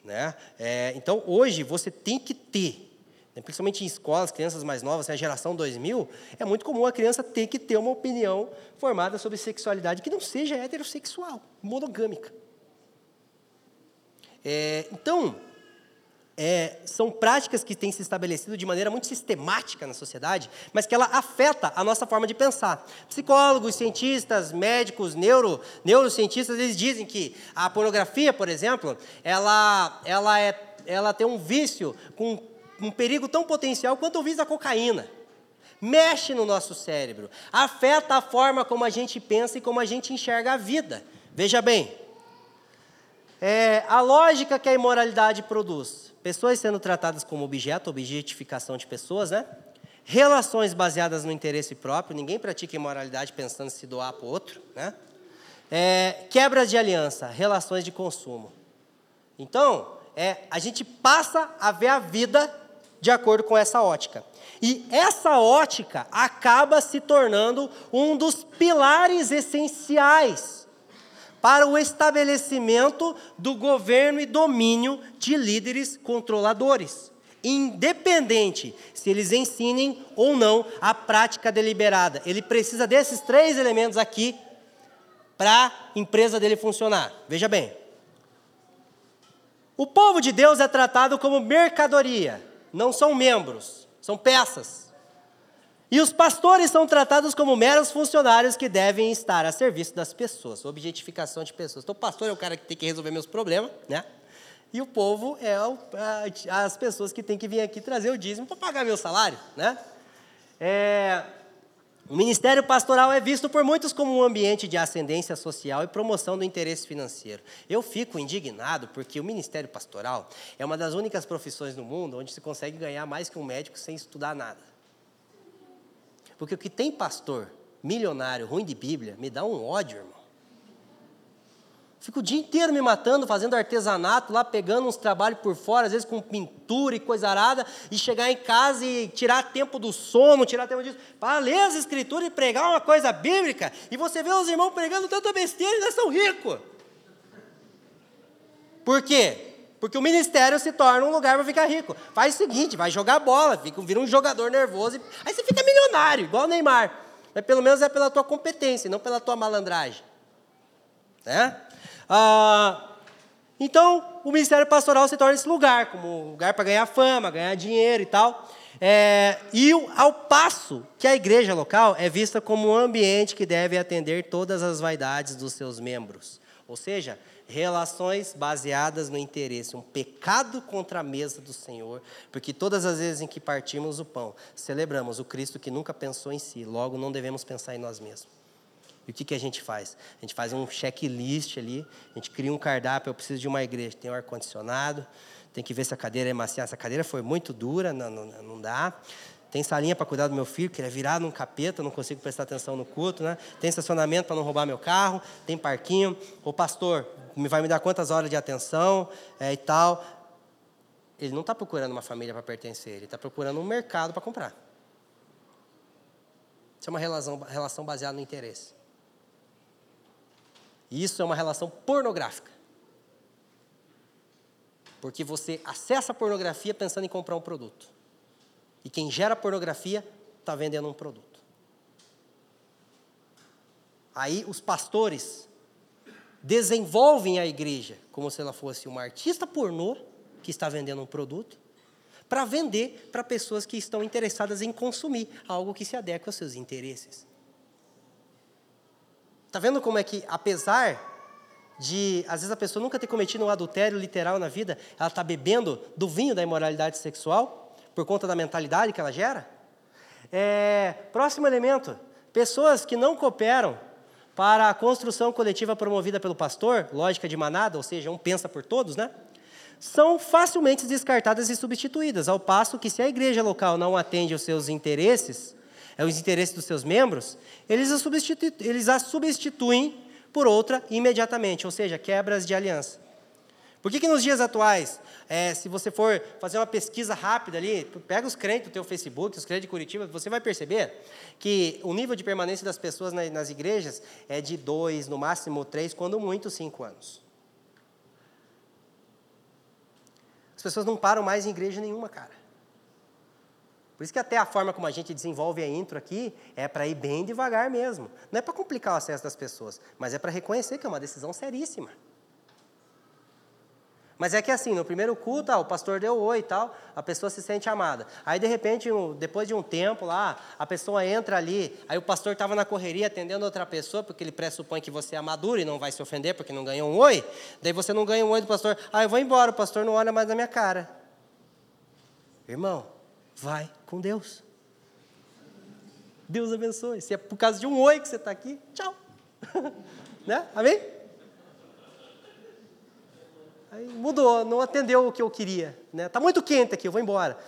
Né? É, então, hoje, você tem que ter né, principalmente em escolas, crianças mais novas, assim, a geração 2000, é muito comum a criança ter que ter uma opinião formada sobre sexualidade que não seja heterossexual, monogâmica. É, então, é, são práticas que têm se estabelecido de maneira muito sistemática na sociedade, mas que ela afeta a nossa forma de pensar. Psicólogos, cientistas, médicos, neuro, neurocientistas, eles dizem que a pornografia, por exemplo, ela, ela, é, ela tem um vício com um perigo tão potencial quanto o vício da cocaína. Mexe no nosso cérebro, afeta a forma como a gente pensa e como a gente enxerga a vida. Veja bem, é, a lógica que a imoralidade produz: pessoas sendo tratadas como objeto, objetificação de pessoas, né? Relações baseadas no interesse próprio, ninguém pratica imoralidade pensando em se doar para o outro, né? É, quebras de aliança, relações de consumo. Então, é, a gente passa a ver a vida de acordo com essa ótica. E essa ótica acaba se tornando um dos pilares essenciais para o estabelecimento do governo e domínio de líderes controladores, independente se eles ensinem ou não a prática deliberada. Ele precisa desses três elementos aqui para a empresa dele funcionar. Veja bem. O povo de Deus é tratado como mercadoria não são membros, são peças. E os pastores são tratados como meros funcionários que devem estar a serviço das pessoas, objetificação de pessoas. Então, o pastor é o cara que tem que resolver meus problemas, né? E o povo é as pessoas que têm que vir aqui trazer o dízimo para pagar meu salário, né? É, o ministério pastoral é visto por muitos como um ambiente de ascendência social e promoção do interesse financeiro. Eu fico indignado porque o ministério pastoral é uma das únicas profissões no mundo onde se consegue ganhar mais que um médico sem estudar nada. Porque o que tem pastor milionário, ruim de Bíblia, me dá um ódio, irmão. Fico o dia inteiro me matando, fazendo artesanato, lá pegando uns trabalhos por fora, às vezes com pintura e coisa arada, e chegar em casa e tirar tempo do sono, tirar tempo disso, para ler as escrituras e pregar uma coisa bíblica, e você vê os irmãos pregando tanta besteira e ainda são ricos. Por quê? Porque o ministério se torna um lugar para ficar rico. Faz o seguinte, vai jogar bola, fica, vira um jogador nervoso, e, aí você fica milionário, igual o Neymar. Mas pelo menos é pela tua competência, não pela tua malandragem. Né? Ah, então, o ministério pastoral se torna esse lugar, como um lugar para ganhar fama, ganhar dinheiro e tal. É, e ao passo que a igreja local é vista como um ambiente que deve atender todas as vaidades dos seus membros. Ou seja, relações baseadas no interesse, um pecado contra a mesa do Senhor, porque todas as vezes em que partimos o pão, celebramos o Cristo que nunca pensou em si, logo não devemos pensar em nós mesmos. E o que, que a gente faz? A gente faz um checklist ali, a gente cria um cardápio, eu preciso de uma igreja, tem um ar-condicionado, tem que ver se a cadeira é macia. Essa cadeira foi muito dura, não, não, não dá. Tem salinha para cuidar do meu filho, que ele é virado num capeta, não consigo prestar atenção no culto, né? Tem estacionamento para não roubar meu carro, tem parquinho. O pastor vai me dar quantas horas de atenção é, e tal. Ele não está procurando uma família para pertencer, ele está procurando um mercado para comprar. Isso é uma relação, relação baseada no interesse. Isso é uma relação pornográfica. Porque você acessa a pornografia pensando em comprar um produto. E quem gera pornografia está vendendo um produto. Aí os pastores desenvolvem a igreja como se ela fosse uma artista pornô que está vendendo um produto para vender para pessoas que estão interessadas em consumir algo que se adequa aos seus interesses. Está vendo como é que, apesar de, às vezes, a pessoa nunca ter cometido um adultério literal na vida, ela está bebendo do vinho da imoralidade sexual, por conta da mentalidade que ela gera? É, próximo elemento: pessoas que não cooperam para a construção coletiva promovida pelo pastor, lógica de manada, ou seja, um pensa por todos, né? são facilmente descartadas e substituídas, ao passo que se a igreja local não atende aos seus interesses, aos é interesses dos seus membros, eles a, eles a substituem por outra imediatamente, ou seja, quebras de aliança. Por que, que nos dias atuais, é, se você for fazer uma pesquisa rápida ali, pega os crentes do teu Facebook, os crentes de Curitiba, você vai perceber que o nível de permanência das pessoas nas, igrejas é de dois, no máximo três, quando muito cinco anos. As pessoas não param mais em igreja nenhuma, cara. Por isso que até a forma como a gente desenvolve a intro aqui é para ir bem devagar mesmo. Não é para complicar o acesso das pessoas, mas é para reconhecer que é uma decisão seríssima. Mas é que assim, no primeiro culto, ah, o pastor deu oi e tal, a pessoa se sente amada. Aí, de repente, depois de um tempo lá, a pessoa entra ali, aí o pastor estava na correria atendendo outra pessoa, porque ele pressupõe que você é maduro e não vai se ofender porque não ganhou um oi. Daí você não ganha um oi do pastor, ah, eu vou embora, o pastor não olha mais na minha cara. Irmão, vai com Deus. Deus abençoe. Se é por causa de um oi que você está aqui, tchau. [laughs] né? Amém? Aí mudou, não atendeu o que eu queria. Né? Tá muito quente aqui, eu vou embora.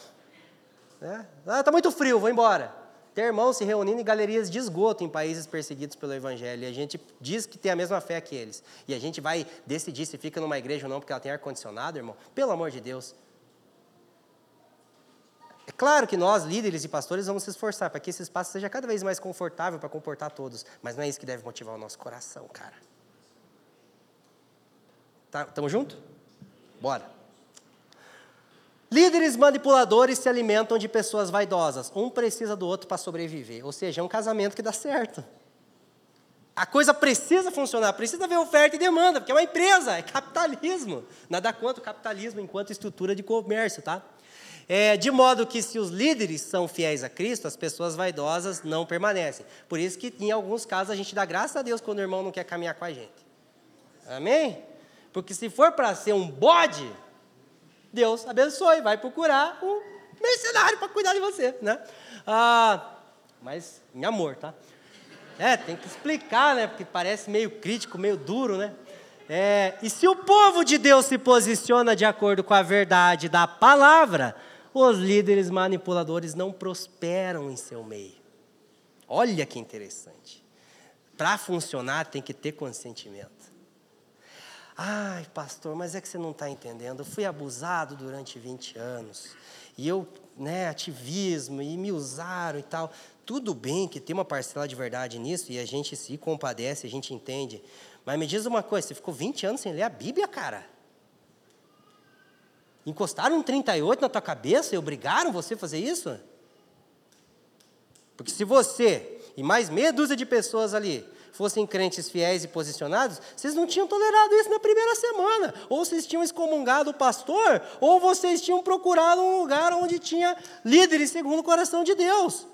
Né? Ah, tá muito frio, vou embora. Tem irmãos se reunindo em galerias de esgoto em países perseguidos pelo Evangelho. E a gente diz que tem a mesma fé que eles. E a gente vai decidir se fica numa igreja ou não porque ela tem ar-condicionado, irmão. Pelo amor de Deus. É claro que nós, líderes e pastores, vamos se esforçar para que esse espaço seja cada vez mais confortável para comportar todos. Mas não é isso que deve motivar o nosso coração, cara. Tá, tamo junto? Bora. Líderes manipuladores se alimentam de pessoas vaidosas. Um precisa do outro para sobreviver. Ou seja, é um casamento que dá certo. A coisa precisa funcionar, precisa haver oferta e demanda, porque é uma empresa, é capitalismo. Nada contra o capitalismo enquanto estrutura de comércio, tá? É, de modo que se os líderes são fiéis a Cristo, as pessoas vaidosas não permanecem. Por isso que em alguns casos a gente dá graças a Deus quando o irmão não quer caminhar com a gente. Amém? Porque se for para ser um bode, Deus abençoe, vai procurar um mercenário para cuidar de você, né? Ah, mas em amor, tá? É, tem que explicar, né? Porque parece meio crítico, meio duro, né? É, e se o povo de Deus se posiciona de acordo com a verdade da palavra, os líderes manipuladores não prosperam em seu meio. Olha que interessante. Para funcionar tem que ter consentimento. Ai, pastor, mas é que você não está entendendo. Eu fui abusado durante 20 anos. E eu, né, ativismo, e me usaram e tal. Tudo bem que tem uma parcela de verdade nisso, e a gente se compadece, a gente entende. Mas me diz uma coisa: você ficou 20 anos sem ler a Bíblia, cara? Encostaram um 38 na tua cabeça e obrigaram você a fazer isso? Porque se você e mais meia dúzia de pessoas ali fossem crentes fiéis e posicionados, vocês não tinham tolerado isso na primeira semana. Ou vocês tinham excomungado o pastor, ou vocês tinham procurado um lugar onde tinha líderes segundo o coração de Deus.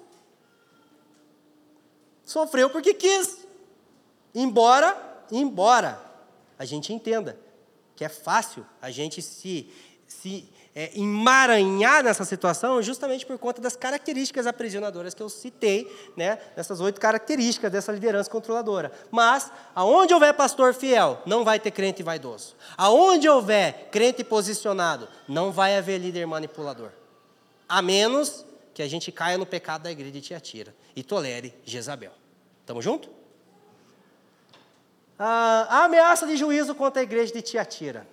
Sofreu porque quis. Embora, embora a gente entenda que é fácil a gente se, se é, emaranhar nessa situação justamente por conta das características aprisionadoras que eu citei, né, dessas oito características dessa liderança controladora. Mas, aonde houver pastor fiel, não vai ter crente vaidoso. Aonde houver crente posicionado, não vai haver líder manipulador. A menos que a gente caia no pecado da igreja de Tiatira e tolere Jezabel. Tamo junto? Ah, a ameaça de juízo contra a igreja de Tiatira.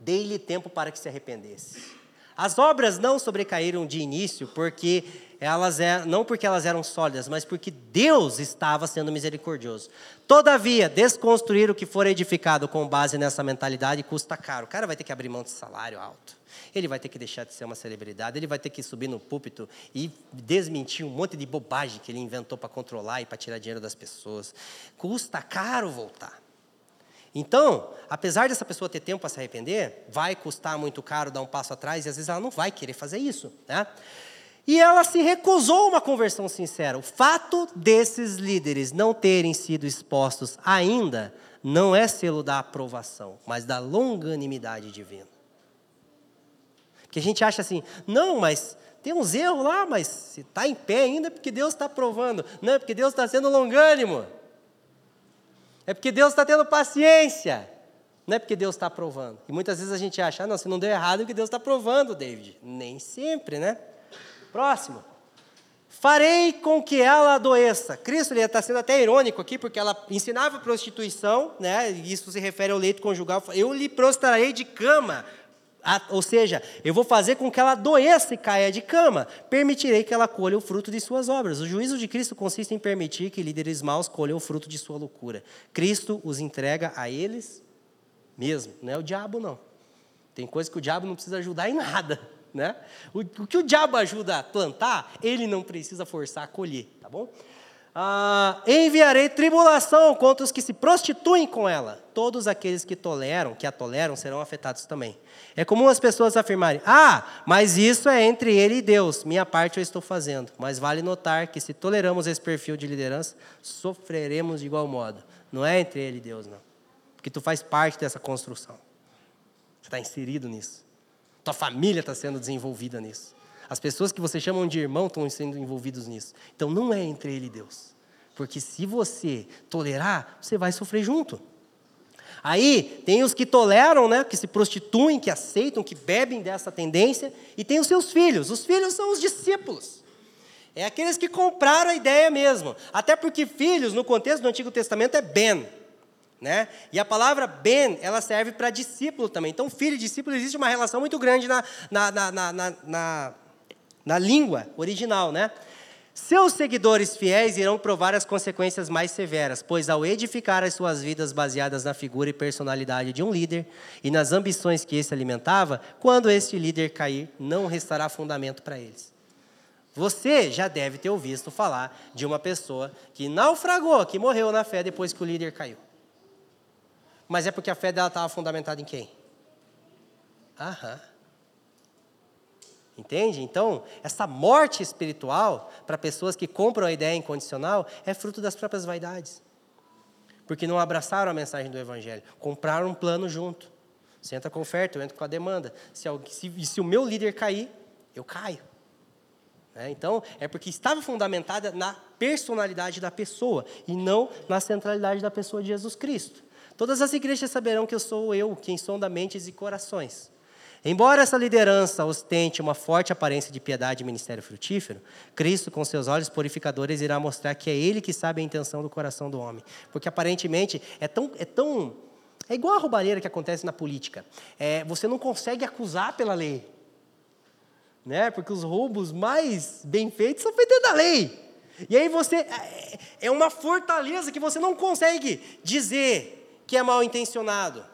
Dei-lhe tempo para que se arrependesse. As obras não sobrecaíram de início porque elas é, não porque elas eram sólidas, mas porque Deus estava sendo misericordioso. Todavia, desconstruir o que for edificado com base nessa mentalidade custa caro. O cara vai ter que abrir mão de salário alto. Ele vai ter que deixar de ser uma celebridade, ele vai ter que subir no púlpito e desmentir um monte de bobagem que ele inventou para controlar e para tirar dinheiro das pessoas. Custa caro voltar. Então, apesar dessa pessoa ter tempo para se arrepender, vai custar muito caro dar um passo atrás e às vezes ela não vai querer fazer isso. Né? E ela se recusou uma conversão sincera. O fato desses líderes não terem sido expostos ainda não é selo da aprovação, mas da longanimidade divina. Porque a gente acha assim, não, mas tem uns erros lá, mas se está em pé ainda é porque Deus está aprovando. Não, é porque Deus está sendo longânimo. É porque Deus está tendo paciência. Não é porque Deus está aprovando. E muitas vezes a gente acha, ah, não, se não deu errado, é porque Deus está aprovando, David. Nem sempre, né? Próximo. Farei com que ela adoeça. Cristo ele está sendo até irônico aqui, porque ela ensinava prostituição, né? Isso se refere ao leito conjugal. Eu lhe prostrarei de cama ou seja, eu vou fazer com que ela adoeça e caia de cama. Permitirei que ela colha o fruto de suas obras. O juízo de Cristo consiste em permitir que líderes maus colham o fruto de sua loucura. Cristo os entrega a eles mesmo, não é o diabo, não. Tem coisa que o diabo não precisa ajudar em nada. Né? O, o que o diabo ajuda a plantar, ele não precisa forçar a colher, tá bom? Ah, enviarei tribulação contra os que se prostituem com ela. Todos aqueles que toleram, que a toleram, serão afetados também. É comum as pessoas afirmarem: Ah, mas isso é entre ele e Deus. Minha parte eu estou fazendo. Mas vale notar que se toleramos esse perfil de liderança, sofreremos de igual modo. Não é entre ele e Deus, não. Porque tu faz parte dessa construção. Você está inserido nisso. Tua família está sendo desenvolvida nisso. As pessoas que você chamam de irmão estão sendo envolvidos nisso. Então não é entre ele e Deus. Porque se você tolerar, você vai sofrer junto. Aí tem os que toleram, né, que se prostituem, que aceitam, que bebem dessa tendência, e tem os seus filhos. Os filhos são os discípulos. É aqueles que compraram a ideia mesmo. Até porque filhos, no contexto do Antigo Testamento, é Ben. Né? E a palavra Ben, ela serve para discípulo também. Então, filho e discípulo, existe uma relação muito grande na, na, na, na, na língua original, né? Seus seguidores fiéis irão provar as consequências mais severas, pois ao edificar as suas vidas baseadas na figura e personalidade de um líder e nas ambições que esse alimentava, quando este líder cair, não restará fundamento para eles. Você já deve ter ouvido falar de uma pessoa que naufragou, que morreu na fé depois que o líder caiu. Mas é porque a fé dela estava fundamentada em quem? Aham. Entende? Então, essa morte espiritual para pessoas que compram a ideia incondicional é fruto das próprias vaidades. Porque não abraçaram a mensagem do Evangelho, compraram um plano junto. Você entra com oferta, eu entro com a demanda. Se, se, se o meu líder cair, eu caio. É, então, é porque estava fundamentada na personalidade da pessoa e não na centralidade da pessoa de Jesus Cristo. Todas as igrejas saberão que eu sou eu, quem sonda mentes e corações. Embora essa liderança ostente uma forte aparência de piedade e ministério frutífero, Cristo, com seus olhos purificadores, irá mostrar que é Ele que sabe a intenção do coração do homem. Porque aparentemente é tão. É, tão, é igual a roubalheira que acontece na política. É, você não consegue acusar pela lei. Né? Porque os roubos mais bem feitos são feitos da lei. E aí você. É, é uma fortaleza que você não consegue dizer que é mal intencionado.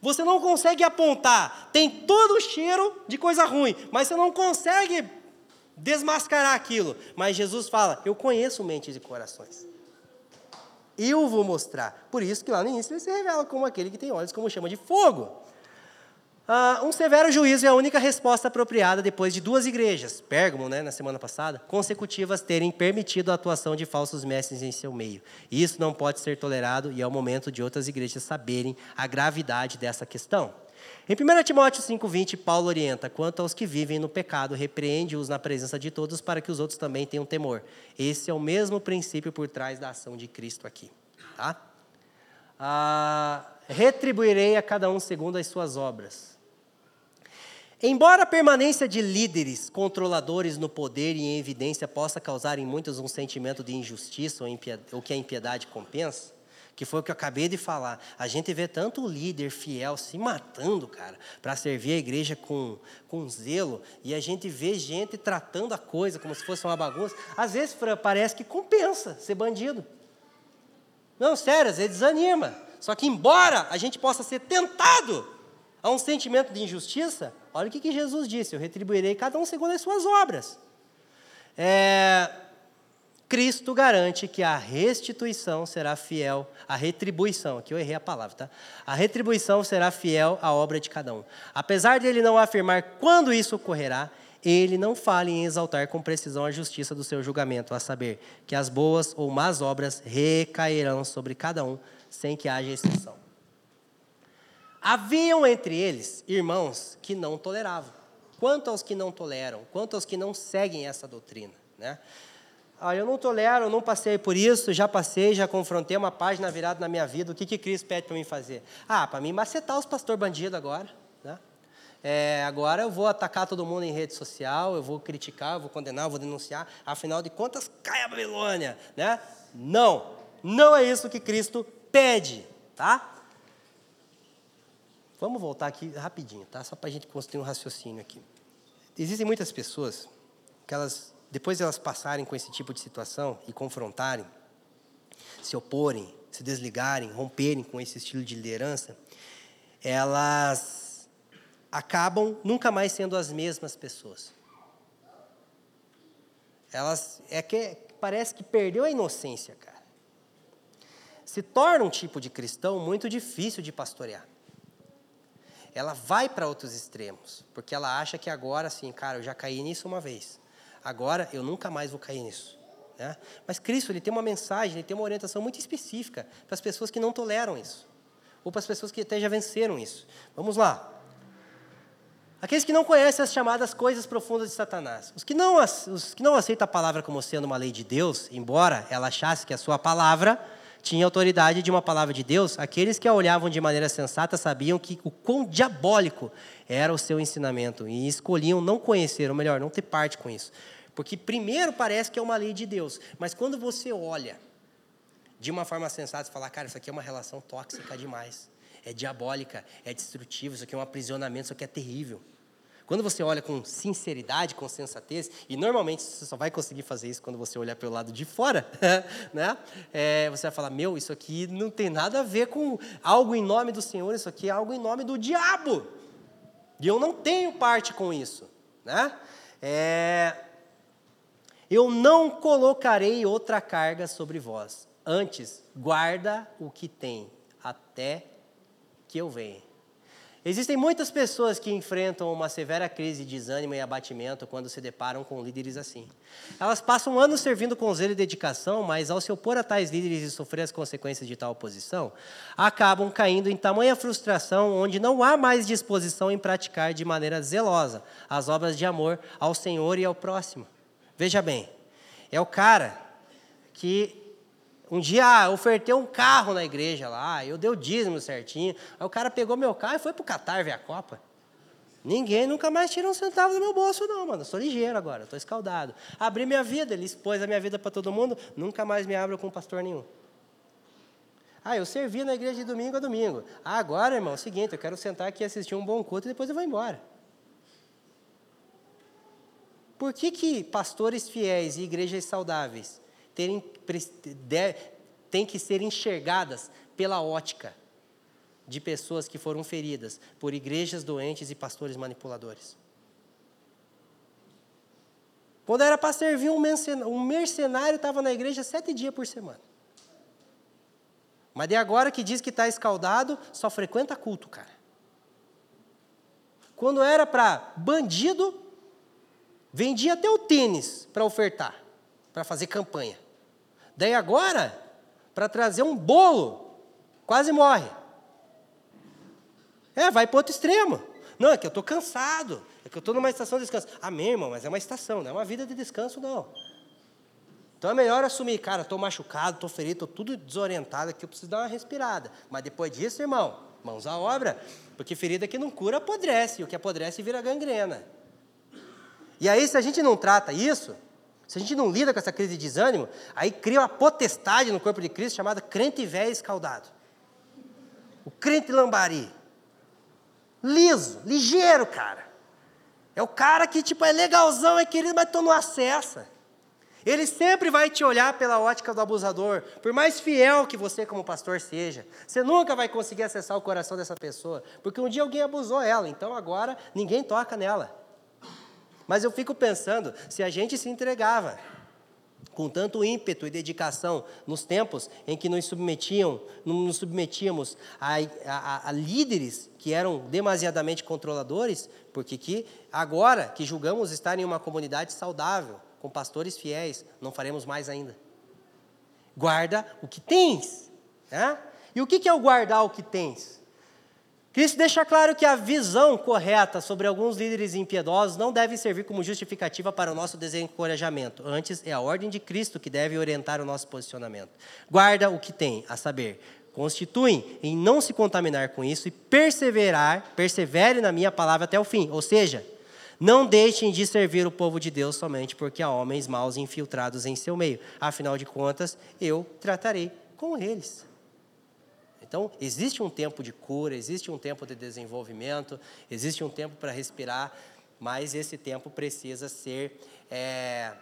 Você não consegue apontar, tem todo o cheiro de coisa ruim, mas você não consegue desmascarar aquilo. Mas Jesus fala: Eu conheço mentes e corações. Eu vou mostrar. Por isso que lá no início ele se revela como aquele que tem olhos como chama de fogo. Ah, um severo juízo é a única resposta apropriada depois de duas igrejas, Pérgamo, né, na semana passada, consecutivas terem permitido a atuação de falsos mestres em seu meio. Isso não pode ser tolerado e é o momento de outras igrejas saberem a gravidade dessa questão. Em 1 Timóteo 5,20, Paulo orienta: quanto aos que vivem no pecado, repreende-os na presença de todos para que os outros também tenham temor. Esse é o mesmo princípio por trás da ação de Cristo aqui. Tá? Ah, retribuirei a cada um segundo as suas obras. Embora a permanência de líderes controladores no poder e em evidência possa causar em muitos um sentimento de injustiça ou, ou que a impiedade compensa, que foi o que eu acabei de falar. A gente vê tanto líder fiel se matando, cara, para servir a igreja com, com zelo, e a gente vê gente tratando a coisa como se fosse uma bagunça. Às vezes, Fran, parece que compensa ser bandido. Não, sério, às vezes desanima. Só que, embora a gente possa ser tentado a um sentimento de injustiça, olha o que, que Jesus disse: Eu retribuirei cada um segundo as suas obras. É, Cristo garante que a restituição será fiel, a retribuição, aqui eu errei a palavra, tá? A retribuição será fiel à obra de cada um. Apesar de ele não afirmar quando isso ocorrerá, ele não fale em exaltar com precisão a justiça do seu julgamento, a saber, que as boas ou más obras recairão sobre cada um, sem que haja exceção. Haviam entre eles irmãos que não toleravam. Quanto aos que não toleram, quanto aos que não seguem essa doutrina, né? Ah, eu não tolero, não passei por isso, já passei, já confrontei uma página virada na minha vida. O que, que Cristo pede para mim fazer? Ah, para mim macetar os pastor bandido agora. Né? É, agora eu vou atacar todo mundo em rede social, eu vou criticar, eu vou condenar, eu vou denunciar. Afinal de contas, cai a Babilônia. Né? Não, não é isso que Cristo pede. Tá? Vamos voltar aqui rapidinho, tá? Só para a gente construir um raciocínio aqui. Existem muitas pessoas que elas, depois de elas passarem com esse tipo de situação e confrontarem, se oporem, se desligarem, romperem com esse estilo de liderança, elas acabam nunca mais sendo as mesmas pessoas. Elas é que parece que perdeu a inocência, cara. Se torna um tipo de cristão muito difícil de pastorear ela vai para outros extremos, porque ela acha que agora, assim, cara, eu já caí nisso uma vez, agora eu nunca mais vou cair nisso. Né? Mas Cristo ele tem uma mensagem, ele tem uma orientação muito específica para as pessoas que não toleram isso, ou para as pessoas que até já venceram isso. Vamos lá. Aqueles que não conhecem as chamadas coisas profundas de Satanás. Os que, não, os que não aceitam a palavra como sendo uma lei de Deus, embora ela achasse que a sua palavra tinha autoridade de uma palavra de Deus, aqueles que a olhavam de maneira sensata sabiam que o quão diabólico era o seu ensinamento e escolhiam não conhecer, ou melhor, não ter parte com isso. Porque primeiro parece que é uma lei de Deus, mas quando você olha de uma forma sensata e fala, cara, isso aqui é uma relação tóxica demais, é diabólica, é destrutiva, isso aqui é um aprisionamento, isso aqui é terrível. Quando você olha com sinceridade, com sensatez, e normalmente você só vai conseguir fazer isso quando você olhar pelo lado de fora, [laughs] né? É, você vai falar: Meu, isso aqui não tem nada a ver com algo em nome do Senhor, isso aqui é algo em nome do diabo. E eu não tenho parte com isso. Né? É, eu não colocarei outra carga sobre vós. Antes, guarda o que tem, até que eu venha. Existem muitas pessoas que enfrentam uma severa crise de desânimo e abatimento quando se deparam com líderes assim. Elas passam anos servindo com zelo e dedicação, mas ao se opor a tais líderes e sofrer as consequências de tal oposição, acabam caindo em tamanha frustração onde não há mais disposição em praticar de maneira zelosa as obras de amor ao Senhor e ao próximo. Veja bem, é o cara que um dia ah, ofertei um carro na igreja lá, eu dei o dízimo certinho. Aí o cara pegou meu carro e foi pro Catar ver a Copa. Ninguém nunca mais tira um centavo do meu bolso, não, mano. Eu sou ligeiro agora, estou escaldado. Abri minha vida, ele expôs a minha vida para todo mundo, nunca mais me abro com pastor nenhum. Ah, eu servi na igreja de domingo a domingo. Ah, agora, irmão, é o seguinte, eu quero sentar aqui e assistir um bom culto e depois eu vou embora. Por que, que pastores fiéis e igrejas saudáveis terem, têm que ser enxergadas pela ótica de pessoas que foram feridas por igrejas doentes e pastores manipuladores. Quando era para servir um mercenário, um mercenário estava na igreja sete dias por semana. Mas de agora que diz que está escaldado, só frequenta culto, cara. Quando era para bandido, vendia até o tênis para ofertar, para fazer campanha. Daí agora, para trazer um bolo, quase morre. É, vai para outro extremo. Não, é que eu estou cansado. É que eu estou numa estação de descanso. Amém, irmão, mas é uma estação, não é uma vida de descanso, não. Então é melhor assumir, cara, estou machucado, estou ferido, estou tudo desorientado aqui, eu preciso dar uma respirada. Mas depois disso, irmão, mãos à obra, porque ferida que não cura apodrece, e o que apodrece vira gangrena. E aí, se a gente não trata isso, se a gente não lida com essa crise de desânimo, aí cria uma potestade no corpo de Cristo chamada crente velho escaldado. O crente lambari. Liso, ligeiro, cara. É o cara que, tipo, é legalzão, é querido, mas tu não acessa. Ele sempre vai te olhar pela ótica do abusador, por mais fiel que você, como pastor, seja. Você nunca vai conseguir acessar o coração dessa pessoa, porque um dia alguém abusou ela, então agora ninguém toca nela. Mas eu fico pensando, se a gente se entregava com tanto ímpeto e dedicação nos tempos em que nos submetiam, nos submetíamos a, a, a líderes que eram demasiadamente controladores, porque que agora que julgamos estar em uma comunidade saudável, com pastores fiéis, não faremos mais ainda. Guarda o que tens. Né? E o que é o guardar o que tens? Cristo deixa claro que a visão correta sobre alguns líderes impiedosos não deve servir como justificativa para o nosso desencorajamento. Antes, é a ordem de Cristo que deve orientar o nosso posicionamento. Guarda o que tem, a saber, constituem em não se contaminar com isso e perseverar, persevere na minha palavra até o fim. Ou seja, não deixem de servir o povo de Deus somente porque há homens maus infiltrados em seu meio. Afinal de contas, eu tratarei com eles. Então, existe um tempo de cura, existe um tempo de desenvolvimento, existe um tempo para respirar, mas esse tempo precisa ser é,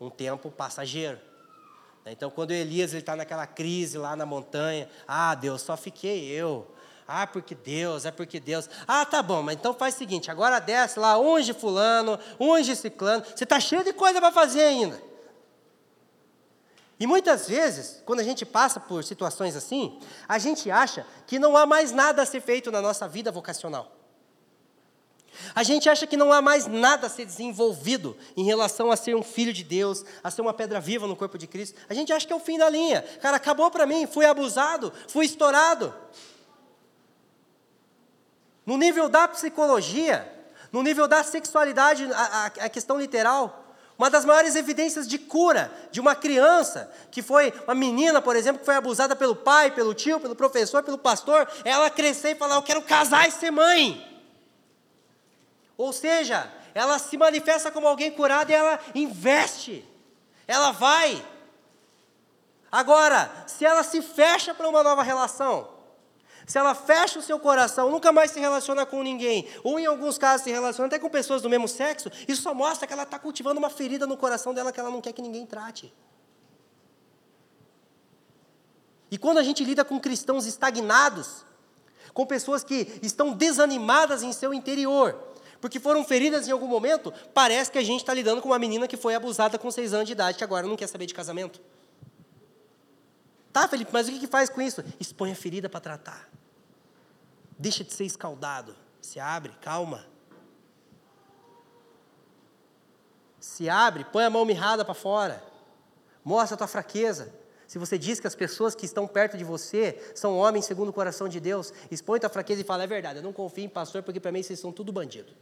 um tempo passageiro. Então, quando Elias está naquela crise lá na montanha, ah, Deus, só fiquei eu. Ah, porque Deus, é porque Deus. Ah, tá bom, mas então faz o seguinte: agora desce lá, unge Fulano, unge Ciclano. Você está cheio de coisa para fazer ainda. E muitas vezes, quando a gente passa por situações assim, a gente acha que não há mais nada a ser feito na nossa vida vocacional. A gente acha que não há mais nada a ser desenvolvido em relação a ser um filho de Deus, a ser uma pedra viva no corpo de Cristo. A gente acha que é o fim da linha. Cara, acabou para mim, fui abusado, fui estourado. No nível da psicologia, no nível da sexualidade, a, a, a questão literal, uma das maiores evidências de cura de uma criança, que foi uma menina, por exemplo, que foi abusada pelo pai, pelo tio, pelo professor, pelo pastor, é ela crescer e falar: Eu quero casar e ser mãe. Ou seja, ela se manifesta como alguém curado e ela investe, ela vai. Agora, se ela se fecha para uma nova relação, se ela fecha o seu coração, nunca mais se relaciona com ninguém, ou em alguns casos se relaciona até com pessoas do mesmo sexo, isso só mostra que ela está cultivando uma ferida no coração dela que ela não quer que ninguém trate. E quando a gente lida com cristãos estagnados, com pessoas que estão desanimadas em seu interior, porque foram feridas em algum momento, parece que a gente está lidando com uma menina que foi abusada com seis anos de idade, que agora não quer saber de casamento. Tá, Felipe, mas o que, faz com isso? Expõe a ferida para tratar. Deixa de ser escaldado. Se abre, calma. Se abre, põe a mão mirrada para fora. Mostra a tua fraqueza. Se você diz que as pessoas que estão perto de você são homens segundo o coração de Deus, expõe tua fraqueza e fala: é verdade, eu não confio em pastor porque para mim vocês são tudo bandido.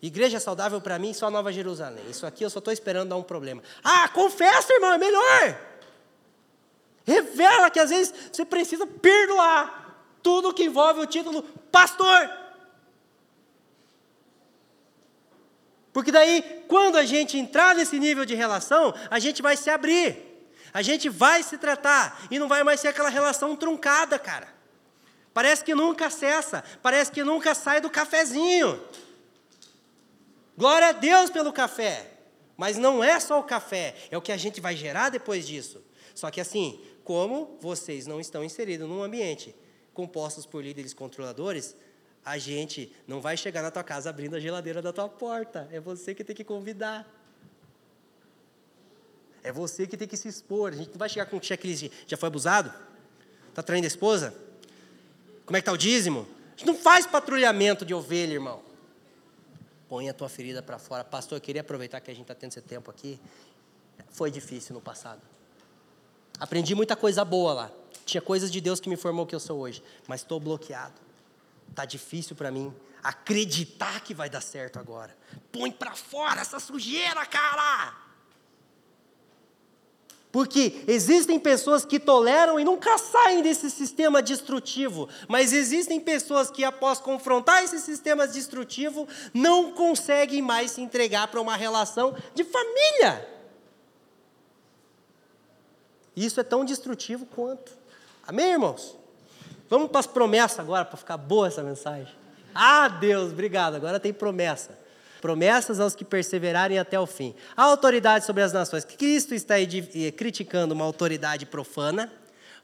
Igreja saudável para mim só Nova Jerusalém. Isso aqui eu só estou esperando dar um problema. Ah, confessa, irmão, é melhor. Revela que às vezes você precisa perdoar tudo que envolve o título pastor. Porque daí, quando a gente entrar nesse nível de relação, a gente vai se abrir. A gente vai se tratar e não vai mais ser aquela relação truncada, cara. Parece que nunca cessa, parece que nunca sai do cafezinho. Glória a Deus pelo café. Mas não é só o café, é o que a gente vai gerar depois disso. Só que assim, como vocês não estão inseridos num ambiente compostos por líderes controladores, a gente não vai chegar na tua casa abrindo a geladeira da tua porta. É você que tem que convidar. É você que tem que se expor. A gente não vai chegar com um checklist. Já foi abusado? Está traindo a esposa? Como é que está o dízimo? A gente não faz patrulhamento de ovelha, irmão. Põe a tua ferida para fora. Pastor, eu queria aproveitar que a gente está tendo esse tempo aqui. Foi difícil no passado. Aprendi muita coisa boa lá. Tinha coisas de Deus que me formou que eu sou hoje, mas estou bloqueado. Tá difícil para mim acreditar que vai dar certo agora. Põe para fora essa sujeira, cara. Porque existem pessoas que toleram e nunca saem desse sistema destrutivo, mas existem pessoas que, após confrontar esse sistema destrutivo, não conseguem mais se entregar para uma relação de família. Isso é tão destrutivo quanto. Amém, irmãos? Vamos para as promessas agora, para ficar boa essa mensagem. Ah, Deus, obrigado. Agora tem promessa. Promessas aos que perseverarem até o fim. A autoridade sobre as nações. Cristo está eh, criticando uma autoridade profana,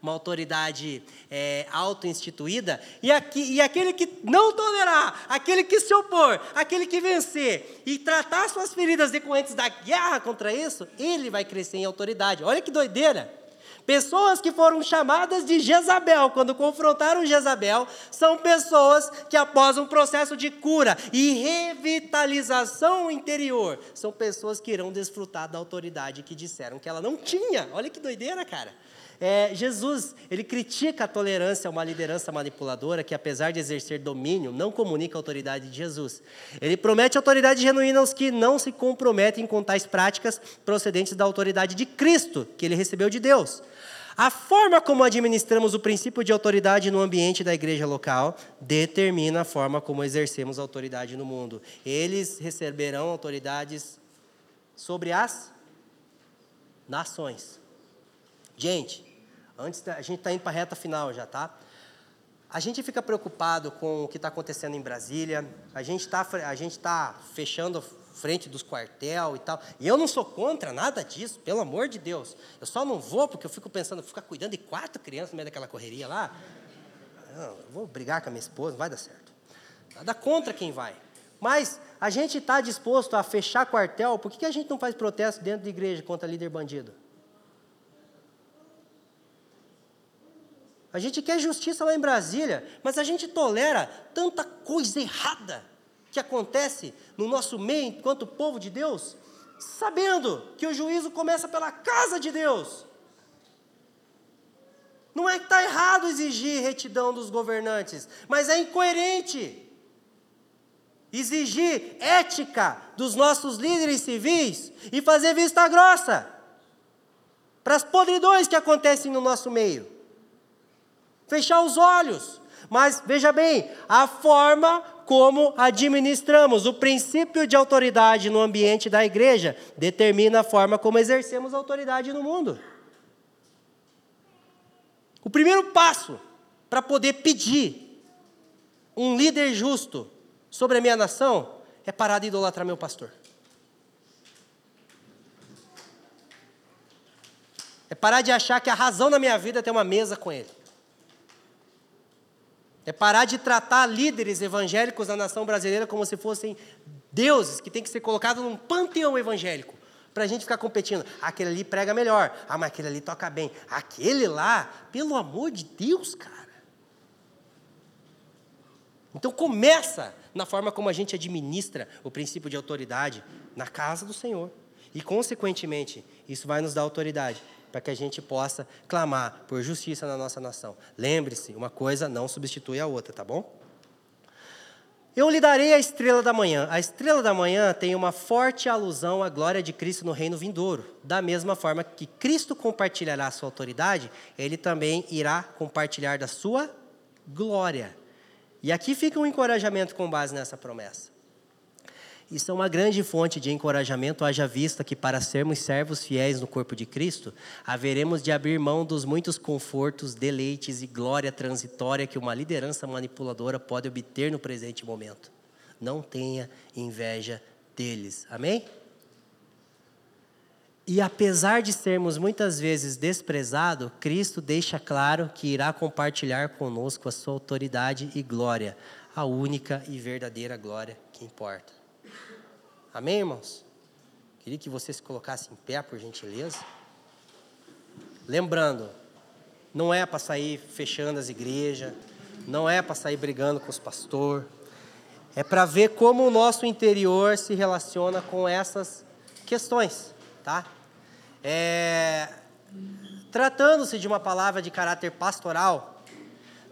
uma autoridade é, auto-instituída, e, aqui, e aquele que não tolerar, aquele que se opor, aquele que vencer e tratar suas feridas decorrentes da guerra contra isso, ele vai crescer em autoridade. Olha que doideira! Pessoas que foram chamadas de Jezabel, quando confrontaram Jezabel, são pessoas que, após um processo de cura e revitalização interior, são pessoas que irão desfrutar da autoridade que disseram que ela não tinha. Olha que doideira, cara. É, Jesus, ele critica a tolerância a uma liderança manipuladora que, apesar de exercer domínio, não comunica a autoridade de Jesus. Ele promete autoridade genuína aos que não se comprometem com tais práticas procedentes da autoridade de Cristo, que ele recebeu de Deus. A forma como administramos o princípio de autoridade no ambiente da igreja local determina a forma como exercemos autoridade no mundo. Eles receberão autoridades sobre as nações. Gente, antes da, a gente está indo para a reta final já, tá? A gente fica preocupado com o que está acontecendo em Brasília. A gente está tá fechando frente dos quartel e tal. E eu não sou contra nada disso, pelo amor de Deus. Eu só não vou porque eu fico pensando, ficar cuidando de quatro crianças no meio daquela correria lá. Vou brigar com a minha esposa, não vai dar certo. Nada contra quem vai. Mas a gente está disposto a fechar quartel, por que, que a gente não faz protesto dentro da igreja contra líder bandido? A gente quer justiça lá em Brasília, mas a gente tolera tanta coisa errada que acontece no nosso meio enquanto povo de Deus, sabendo que o juízo começa pela casa de Deus. Não é que está errado exigir retidão dos governantes, mas é incoerente exigir ética dos nossos líderes civis e fazer vista grossa para as podridões que acontecem no nosso meio. Fechar os olhos. Mas veja bem, a forma como administramos. O princípio de autoridade no ambiente da igreja determina a forma como exercemos autoridade no mundo. O primeiro passo para poder pedir um líder justo sobre a minha nação é parar de idolatrar meu pastor. É parar de achar que a razão da minha vida é ter uma mesa com ele. É parar de tratar líderes evangélicos da nação brasileira como se fossem deuses que tem que ser colocado num panteão evangélico. Para a gente ficar competindo. Aquele ali prega melhor. Ah, mas aquele ali toca bem. Aquele lá, pelo amor de Deus, cara. Então começa na forma como a gente administra o princípio de autoridade na casa do Senhor. E, consequentemente, isso vai nos dar autoridade para que a gente possa clamar por justiça na nossa nação. Lembre-se, uma coisa não substitui a outra, tá bom? Eu lhe darei a estrela da manhã. A estrela da manhã tem uma forte alusão à glória de Cristo no reino vindouro. Da mesma forma que Cristo compartilhará a sua autoridade, ele também irá compartilhar da sua glória. E aqui fica um encorajamento com base nessa promessa. Isso é uma grande fonte de encorajamento, haja vista que, para sermos servos fiéis no corpo de Cristo, haveremos de abrir mão dos muitos confortos, deleites e glória transitória que uma liderança manipuladora pode obter no presente momento. Não tenha inveja deles. Amém? E apesar de sermos muitas vezes desprezados, Cristo deixa claro que irá compartilhar conosco a sua autoridade e glória, a única e verdadeira glória que importa. Amém, irmãos? Queria que você se colocasse em pé, por gentileza. Lembrando, não é para sair fechando as igrejas, não é para sair brigando com os pastores, é para ver como o nosso interior se relaciona com essas questões, tá? É, Tratando-se de uma palavra de caráter pastoral,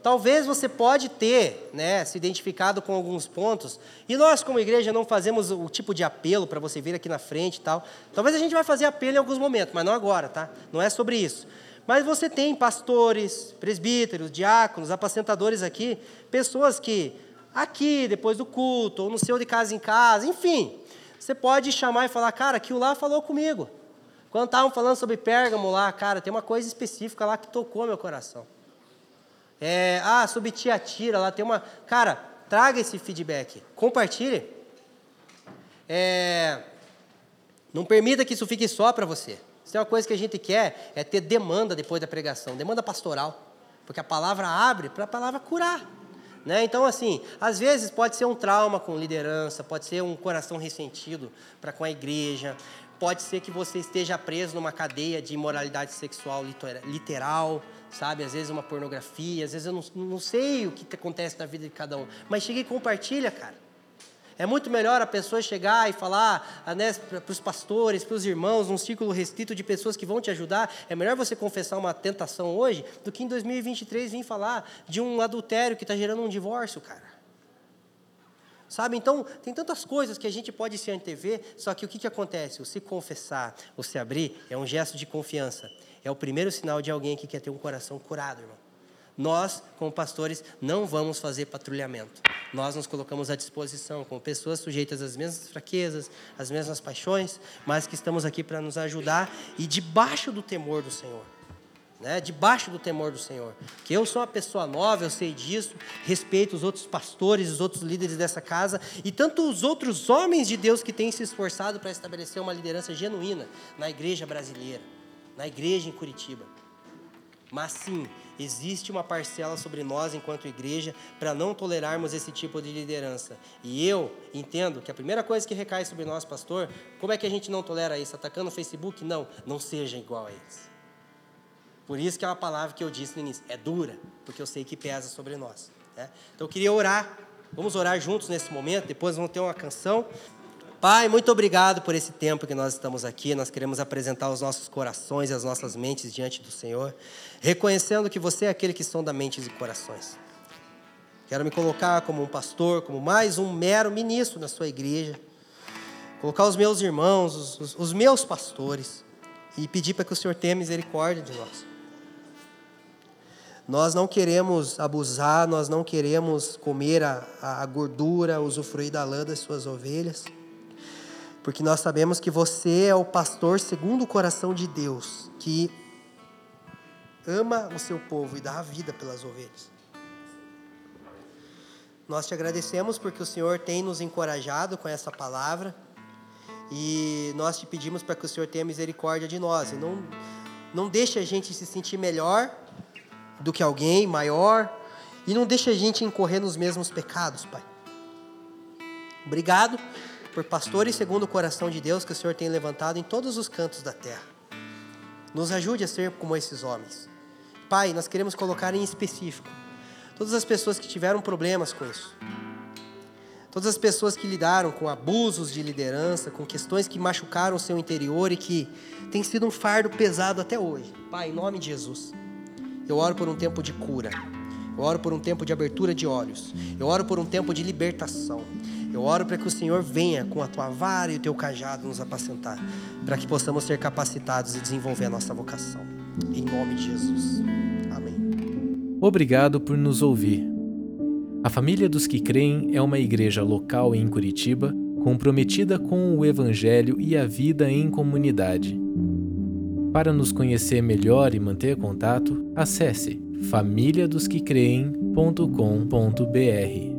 Talvez você pode ter né, se identificado com alguns pontos, e nós, como igreja, não fazemos o tipo de apelo para você vir aqui na frente e tal. Talvez a gente vai fazer apelo em alguns momentos, mas não agora, tá? Não é sobre isso. Mas você tem pastores, presbíteros, diáconos, apacentadores aqui, pessoas que aqui, depois do culto, ou no seu de casa em casa, enfim, você pode chamar e falar, cara, aquilo lá falou comigo. Quando estavam falando sobre Pérgamo lá, cara, tem uma coisa específica lá que tocou meu coração. É, ah, sobre Tiatira, lá tem uma. Cara, traga esse feedback. Compartilhe. É, não permita que isso fique só para você. Se é uma coisa que a gente quer, é ter demanda depois da pregação, demanda pastoral. Porque a palavra abre para a palavra curar. Né? Então, assim, às vezes pode ser um trauma com liderança, pode ser um coração ressentido para com a igreja, pode ser que você esteja preso numa cadeia de imoralidade sexual literal, sabe? Às vezes uma pornografia, às vezes eu não, não sei o que acontece na vida de cada um, mas chega e compartilha, cara. É muito melhor a pessoa chegar e falar ah, né, para os pastores, para os irmãos, num círculo restrito de pessoas que vão te ajudar. É melhor você confessar uma tentação hoje do que em 2023 vir falar de um adultério que está gerando um divórcio, cara. Sabe? Então, tem tantas coisas que a gente pode se antever, só que o que, que acontece? O se confessar, o se abrir, é um gesto de confiança. É o primeiro sinal de alguém que quer ter um coração curado, irmão. Nós, como pastores, não vamos fazer patrulhamento. Nós nos colocamos à disposição como pessoas sujeitas às mesmas fraquezas, às mesmas paixões, mas que estamos aqui para nos ajudar e debaixo do temor do Senhor. Né? Debaixo do temor do Senhor. Que eu sou uma pessoa nova, eu sei disso, respeito os outros pastores, os outros líderes dessa casa e tanto os outros homens de Deus que têm se esforçado para estabelecer uma liderança genuína na igreja brasileira, na igreja em Curitiba. Mas sim, existe uma parcela sobre nós enquanto igreja para não tolerarmos esse tipo de liderança. E eu entendo que a primeira coisa que recai sobre nós, pastor, como é que a gente não tolera isso? Atacando o Facebook? Não, não seja igual a eles. Por isso que é uma palavra que eu disse no início, é dura, porque eu sei que pesa sobre nós. Né? Então eu queria orar, vamos orar juntos nesse momento, depois vamos ter uma canção. Pai, muito obrigado por esse tempo que nós estamos aqui. Nós queremos apresentar os nossos corações e as nossas mentes diante do Senhor, reconhecendo que você é aquele que sonda mentes e corações. Quero me colocar como um pastor, como mais um mero ministro na sua igreja, colocar os meus irmãos, os, os, os meus pastores, e pedir para que o Senhor tenha misericórdia de nós. Nós não queremos abusar, nós não queremos comer a, a gordura, usufruir da lã das suas ovelhas porque nós sabemos que você é o pastor segundo o coração de Deus, que ama o seu povo e dá a vida pelas ovelhas. Nós te agradecemos porque o Senhor tem nos encorajado com essa palavra e nós te pedimos para que o Senhor tenha misericórdia de nós e não, não deixe a gente se sentir melhor do que alguém, maior, e não deixe a gente incorrer nos mesmos pecados, Pai. Obrigado por pastores segundo o coração de Deus que o Senhor tem levantado em todos os cantos da terra. Nos ajude a ser como esses homens. Pai, nós queremos colocar em específico todas as pessoas que tiveram problemas com isso. Todas as pessoas que lidaram com abusos de liderança, com questões que machucaram o seu interior e que tem sido um fardo pesado até hoje. Pai, em nome de Jesus, eu oro por um tempo de cura. Eu oro por um tempo de abertura de olhos. Eu oro por um tempo de libertação. Eu oro para que o Senhor venha com a tua vara e o teu cajado nos apacentar, para que possamos ser capacitados e desenvolver a nossa vocação. Em nome de Jesus. Amém. Obrigado por nos ouvir. A Família dos que Creem é uma igreja local em Curitiba, comprometida com o Evangelho e a vida em comunidade. Para nos conhecer melhor e manter contato, acesse famíliadosquecreem.com.br.